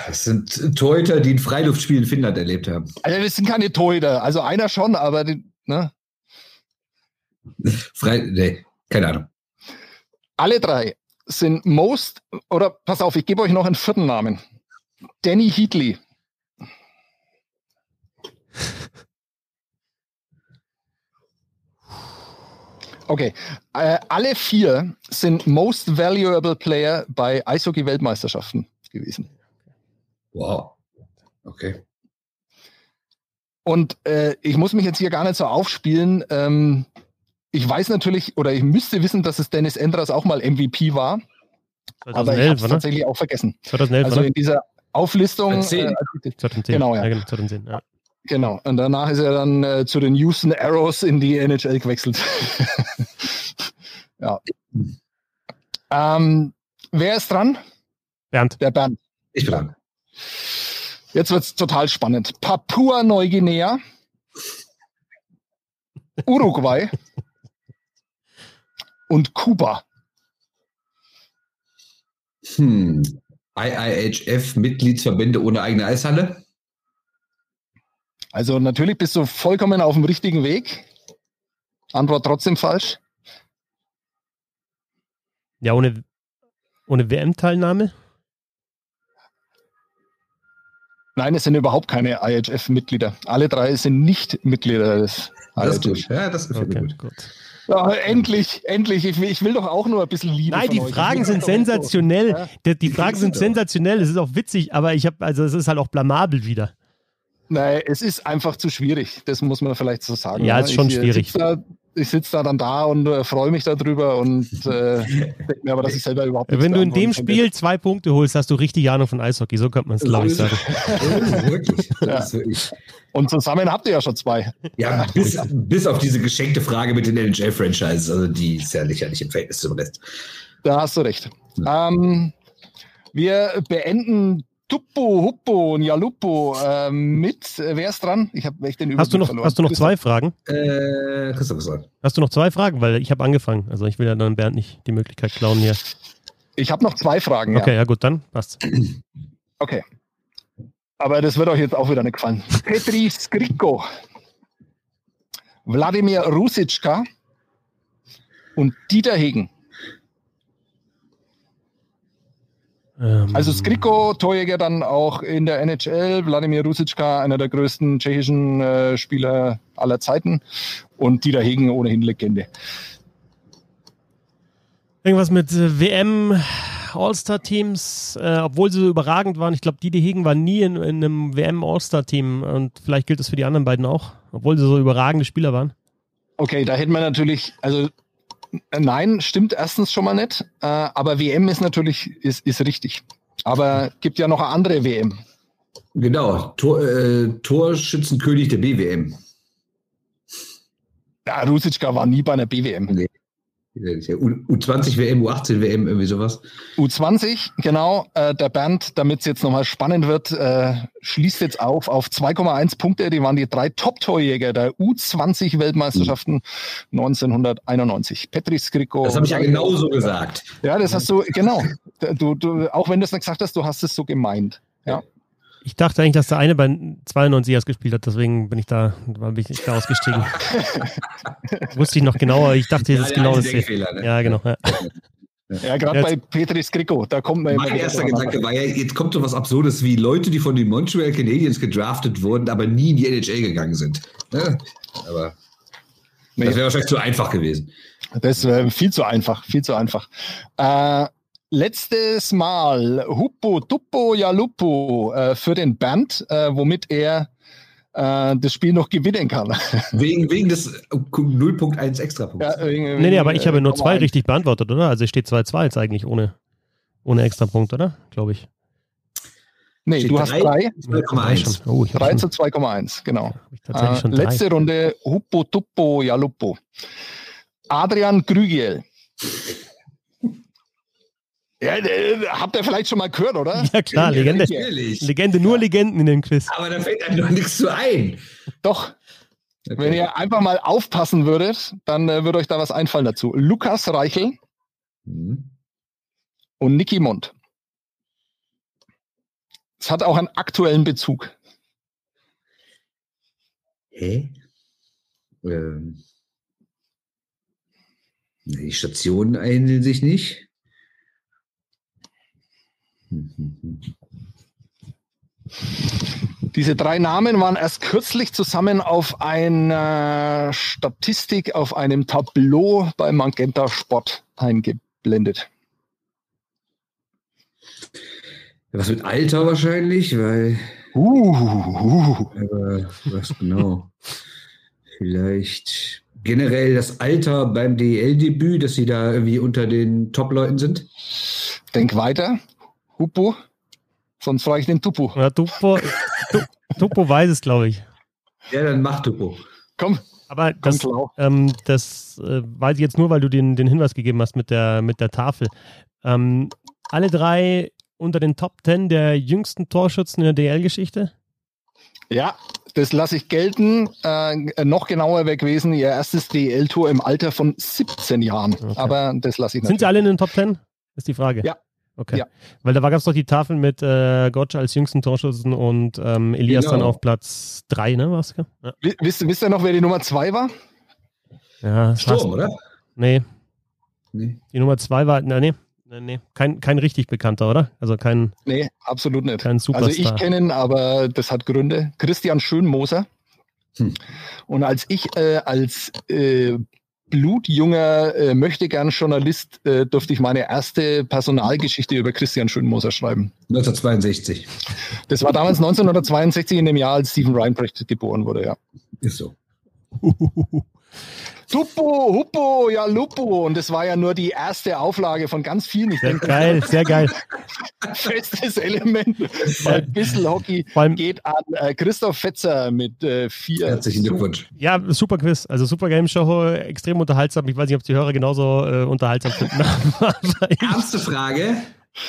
Das sind Torhüter, die ein Freiluftspiel in Finnland erlebt haben. Also das sind keine Torhüter. Also einer schon, aber die, ne? Frei, nee, keine Ahnung. Alle drei sind most, oder pass auf, ich gebe euch noch einen vierten Namen. Danny Heatley. Okay, äh, alle vier sind Most Valuable Player bei Eishockey-Weltmeisterschaften gewesen. Wow. Okay. Und äh, ich muss mich jetzt hier gar nicht so aufspielen. Ähm, ich weiß natürlich, oder ich müsste wissen, dass es Dennis Endras auch mal MVP war. 2011, aber ich habe es tatsächlich auch vergessen. 2011, also in dieser Auflistung. 2010. Äh, 2010. Genau, ja. ja genau, 2010, ja. Genau. Und danach ist er dann äh, zu den Houston Arrows in die NHL gewechselt. ja. Ähm, wer ist dran? Bernd. Der Bernd. Ich bin dran. Jetzt wird es total spannend. Papua-Neuguinea, Uruguay und Kuba. Hm. IIHF Mitgliedsverbände ohne eigene Eishalle? Also natürlich bist du vollkommen auf dem richtigen Weg. Antwort trotzdem falsch. Ja, ohne, ohne WM-Teilnahme? Nein, es sind überhaupt keine IHF-Mitglieder. Alle drei sind nicht Mitglieder des das IHF. Ja, das gefällt okay, mir gut. gut. Ja, endlich, endlich. Ich will, ich will, doch auch nur ein bisschen Liebe. Nein, die Fragen sind sensationell. Ja? Die, die Fragen sind sensationell. Es ist auch witzig, aber ich habe, also es ist halt auch blamabel wieder. Nein, es ist einfach zu schwierig. Das muss man vielleicht so sagen. Ja, es ist schon ich, äh, schwierig. Da, ich sitze da dann da und äh, freue mich darüber und äh, denke mir aber, dass ich selber überhaupt nicht Wenn du in dem Spiel zwei Punkte holst, hast du richtig Ahnung von Eishockey. So könnte man es, glaube ich, sagen. wirklich. Ja. Und zusammen habt ihr ja schon zwei. Ja, bis, bis auf diese geschenkte Frage mit den NHL-Franchises. Also die ist ja lächerlich im Verhältnis zum Rest. Da hast du recht. Ja. Ähm, wir beenden Tuppo, Huppo und Jalupo äh, mit. Äh, wer ist dran? Ich habe echt den Überblick hast du noch, verloren. Hast du noch zwei Fragen? Äh, Christoph gesagt. Hast du noch zwei Fragen? Weil ich habe angefangen. Also ich will ja dann Bernd nicht die Möglichkeit klauen hier. Ich habe noch zwei Fragen. Okay, ja, ja gut, dann passt. Okay. Aber das wird euch jetzt auch wieder nicht gefallen. Petri Skriko, Wladimir Rusitschka und Dieter Hegen. Ähm, also Skriko, Torjäger dann auch in der NHL, Wladimir Rusicka, einer der größten tschechischen äh, Spieler aller Zeiten und Dieter Hegen ohnehin Legende. Irgendwas mit äh, WM, All-Star-Teams, äh, obwohl sie so überragend waren. Ich glaube, Dieter Hegen war nie in, in einem WM All-Star-Team und vielleicht gilt das für die anderen beiden auch, obwohl sie so überragende Spieler waren. Okay, da hätten wir natürlich, also Nein, stimmt erstens schon mal nicht. Äh, aber WM ist natürlich ist, ist richtig. Aber gibt ja noch eine andere WM. Genau, Tor, äh, Torschützenkönig der BWM. Ja, Rusicka war nie bei einer BWM. Nee. U20 WM, U18 WM, irgendwie sowas. U20, genau. Äh, der Bernd, damit es jetzt nochmal spannend wird, äh, schließt jetzt auf auf 2,1 Punkte. Die waren die drei Top-Torjäger der U20-Weltmeisterschaften mhm. 1991. Petri Skriko. Das habe ich ja genauso gesagt. Ja, das hast du, genau. Du, du, auch wenn du es nicht gesagt hast, du hast es so gemeint. Ja. Ich dachte eigentlich, dass der eine bei 92 erst gespielt hat, deswegen bin ich da, bin ich da ausgestiegen. Wusste ich noch genauer, ich dachte, das ja, ist genau das. Ne? Ja, genau. Ja. Ja, gerade bei Petri Skriko, da kommt man Mein erster Gedanke war ja, jetzt kommt so was Absurdes wie Leute, die von den Montreal Canadiens gedraftet wurden, aber nie in die NHL gegangen sind. Ja, aber nee. das wäre wahrscheinlich zu einfach gewesen. Das wäre viel zu einfach, viel zu einfach. Äh, letztes Mal Huppo Tuppo Jalupo äh, für den Band, äh, womit er äh, das Spiel noch gewinnen kann. Wegen, wegen des 0.1 Extrapunkts. Ja, nee, nee, aber ich habe nur zwei richtig beantwortet, oder? Also es steht 2-2 jetzt eigentlich ohne, ohne Extrapunkt, oder? Glaube ich. Nee, Steht du hast drei? 3. 2,1. Oh, ich 3 habe zu 2,1, genau. Äh, schon drei. letzte Runde Huppo Tuppo Jalupo. Adrian Grügiel. Ja, äh, habt ihr vielleicht schon mal gehört, oder? Ja klar, Legende. Natürlich. Legende, nur Legenden in dem Quiz. Aber da fällt einem doch nichts zu ein. Doch. Wenn ihr einfach mal aufpassen würdet, dann äh, würde euch da was einfallen dazu. Lukas Reichel Hm. und Niki Mond. Es hat auch einen aktuellen Bezug. Hä? Ähm. Die Stationen ähneln sich nicht. Diese drei Namen waren erst kürzlich zusammen auf einer Statistik auf einem Tableau bei Magenta Sport eingeblendet. Was mit Alter wahrscheinlich, weil. Uh, uh. Aber was genau? Vielleicht generell das Alter beim DEL-Debüt, dass sie da irgendwie unter den Top-Leuten sind? Denk weiter. Hupu. Sonst frage ich den Tupu. Ja, Tupo, Tu- Tupo weiß es, glaube ich. Ja, dann mach Tupo. Komm, Aber komm, das, ähm, das äh, weiß ich jetzt nur, weil du den, den Hinweis gegeben hast mit der, mit der Tafel. Ähm, alle drei unter den Top 10 der jüngsten Torschützen in der DL-Geschichte? Ja, das lasse ich gelten. Äh, noch genauer wäre gewesen, ihr erstes DL-Tor im Alter von 17 Jahren. Okay. Aber das lasse ich Sind sie natürlich. alle in den Top 10? Ist die Frage. Ja. Okay. Ja. Weil da gab es doch die Tafel mit äh, Gotch als jüngsten Torschützen und ähm, Elias Genau. dann auf Platz 3, ne? Was? Ja, Wi- Wisst, wisst ihr noch, wer die Nummer 2 war? ja war's. Sturm, oder? Nee, Nee. die Nummer 2 war, na, nee, nee, nee, kein, kein richtig bekannter, oder? Also kein, Nee, absolut nicht. kein Superstar. Also ich kenne ihn, aber das hat Gründe. Christian Schönmoser. Hm. Und als ich äh, als äh, blutjunger äh, möchte gern Journalist äh, durfte ich meine erste Personalgeschichte über Christian Schönmoser schreiben. 1962. Das war damals 1962 in dem Jahr, als Stephen Reinbrecht geboren wurde, ja. Ist so. Tuppo, Huppo, ja Lupo. Und das war ja nur die erste Auflage von ganz vielen. Ich Sehr denke, geil, sehr geil. festes Element bei Bissel Hockey Vor allem, geht an äh, Christoph Fetzer mit äh, vier. Herzlichen Glückwunsch. ja, super Quiz, also super Game Show, extrem unterhaltsam. Ich weiß nicht, ob die Hörer genauso äh, unterhaltsam finden. Ernste Frage.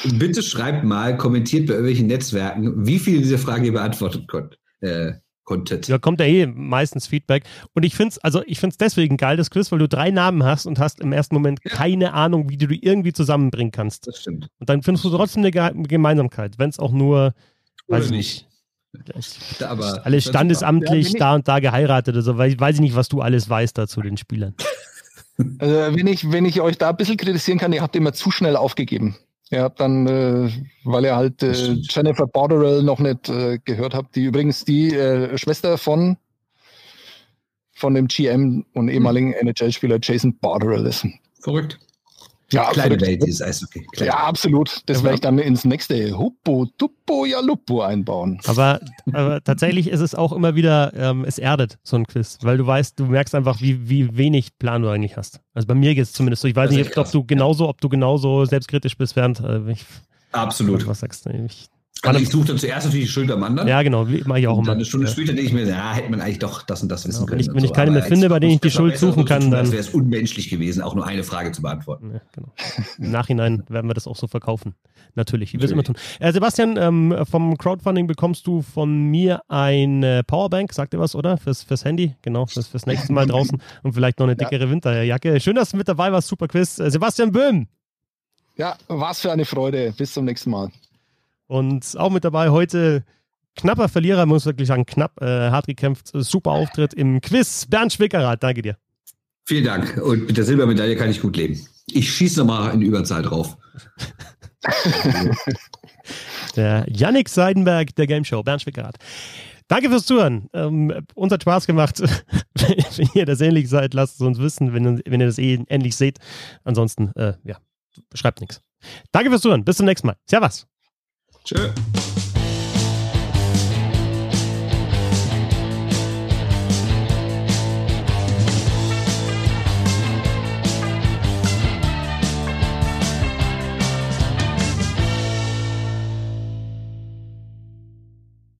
Bitte schreibt mal, kommentiert bei irgendwelchen Netzwerken, wie viele dieser Fragen ihr beantwortet konnt, äh, konntet. Da kommt ja eh meistens Feedback. Und ich finde es, also ich finde es deswegen geil, das Quiz, weil du drei Namen hast und hast im ersten Moment keine Ahnung, wie du die irgendwie zusammenbringen kannst. Das stimmt. Und dann findest du trotzdem eine Ge Gemeinsamkeit, wenn es auch nur, weiß Oder ich nicht. nicht, Da, aber war standesamtlich Ja, da und da geheiratet oder so, weil weiß ich nicht, was du alles weißt dazu den Spielern. Also, wenn, ich, wenn ich euch da ein bisschen kritisieren kann, ihr habt immer zu schnell aufgegeben. Ihr habt dann, äh, weil ihr halt äh. Jennifer Borderell noch nicht äh, gehört habt, die übrigens die äh, Schwester von, von dem GM und ehemaligen NHL-Spieler Jason Borderell ist. Verrückt. Ja, Kleine verrückt. Welt, dieses Eishockey. Kleine. Ja, absolut. Das werde ich dann ins nächste Huppo, Tuppo, ja Lupo einbauen. Aber, aber tatsächlich ist es auch immer wieder, ähm, es erdet, so ein Quiz, weil du weißt, du merkst einfach, wie, wie wenig Plan du eigentlich hast. Also bei mir geht es zumindest so. Ich weiß Das ist nicht, ob du genauso, ob du genauso selbstkritisch bist, während äh, ich Absolut. was sagst. du? Ich, Also ich suche dann zuerst natürlich die Schuld am anderen. ja, genau, wie mache ich auch und immer. dann eine Stunde Ja. später denke ich mir, ja, hätte man eigentlich doch das und das wissen Genau, wenn können. ich- und wenn ich keine mehr finde, bei denen ich die Schuld suchen so kann, tun, dann- als wäre es unmenschlich gewesen, auch nur eine Frage zu beantworten. Ja, genau. Im Nachhinein werden wir das auch so verkaufen. Natürlich, wie wir es immer tun. Äh, Sebastian, ähm, vom Crowdfunding bekommst du von mir eine Powerbank, sagt ihr was, oder? Fürs, fürs Handy, genau, fürs, fürs nächste Mal draußen und vielleicht noch eine Ja. dickere Winterjacke. Schön, dass du mit dabei warst, super Quiz. Äh, Sebastian Böhm Ja, was für eine Freude. Bis zum nächsten Mal. Und auch mit dabei heute knapper Verlierer, muss wirklich sagen, knapp, äh, hart gekämpft, super Auftritt im Quiz. Bernd Schwickerath, danke dir. Vielen Dank. Und mit der Silbermedaille kann ich gut leben. Ich schieße nochmal in Überzahl drauf. Der Yannick Seidenberg der Game Show, Bernd Schwickerath. Danke fürs Zuhören. Ähm, uns hat Spaß gemacht. wenn ihr das ähnlich seid, lasst es uns wissen, wenn, wenn ihr das eh ähnlich seht. Ansonsten, äh, ja, schreibt nichts. Danke fürs Zuhören. Bis zum nächsten Mal. Servus. Tschö.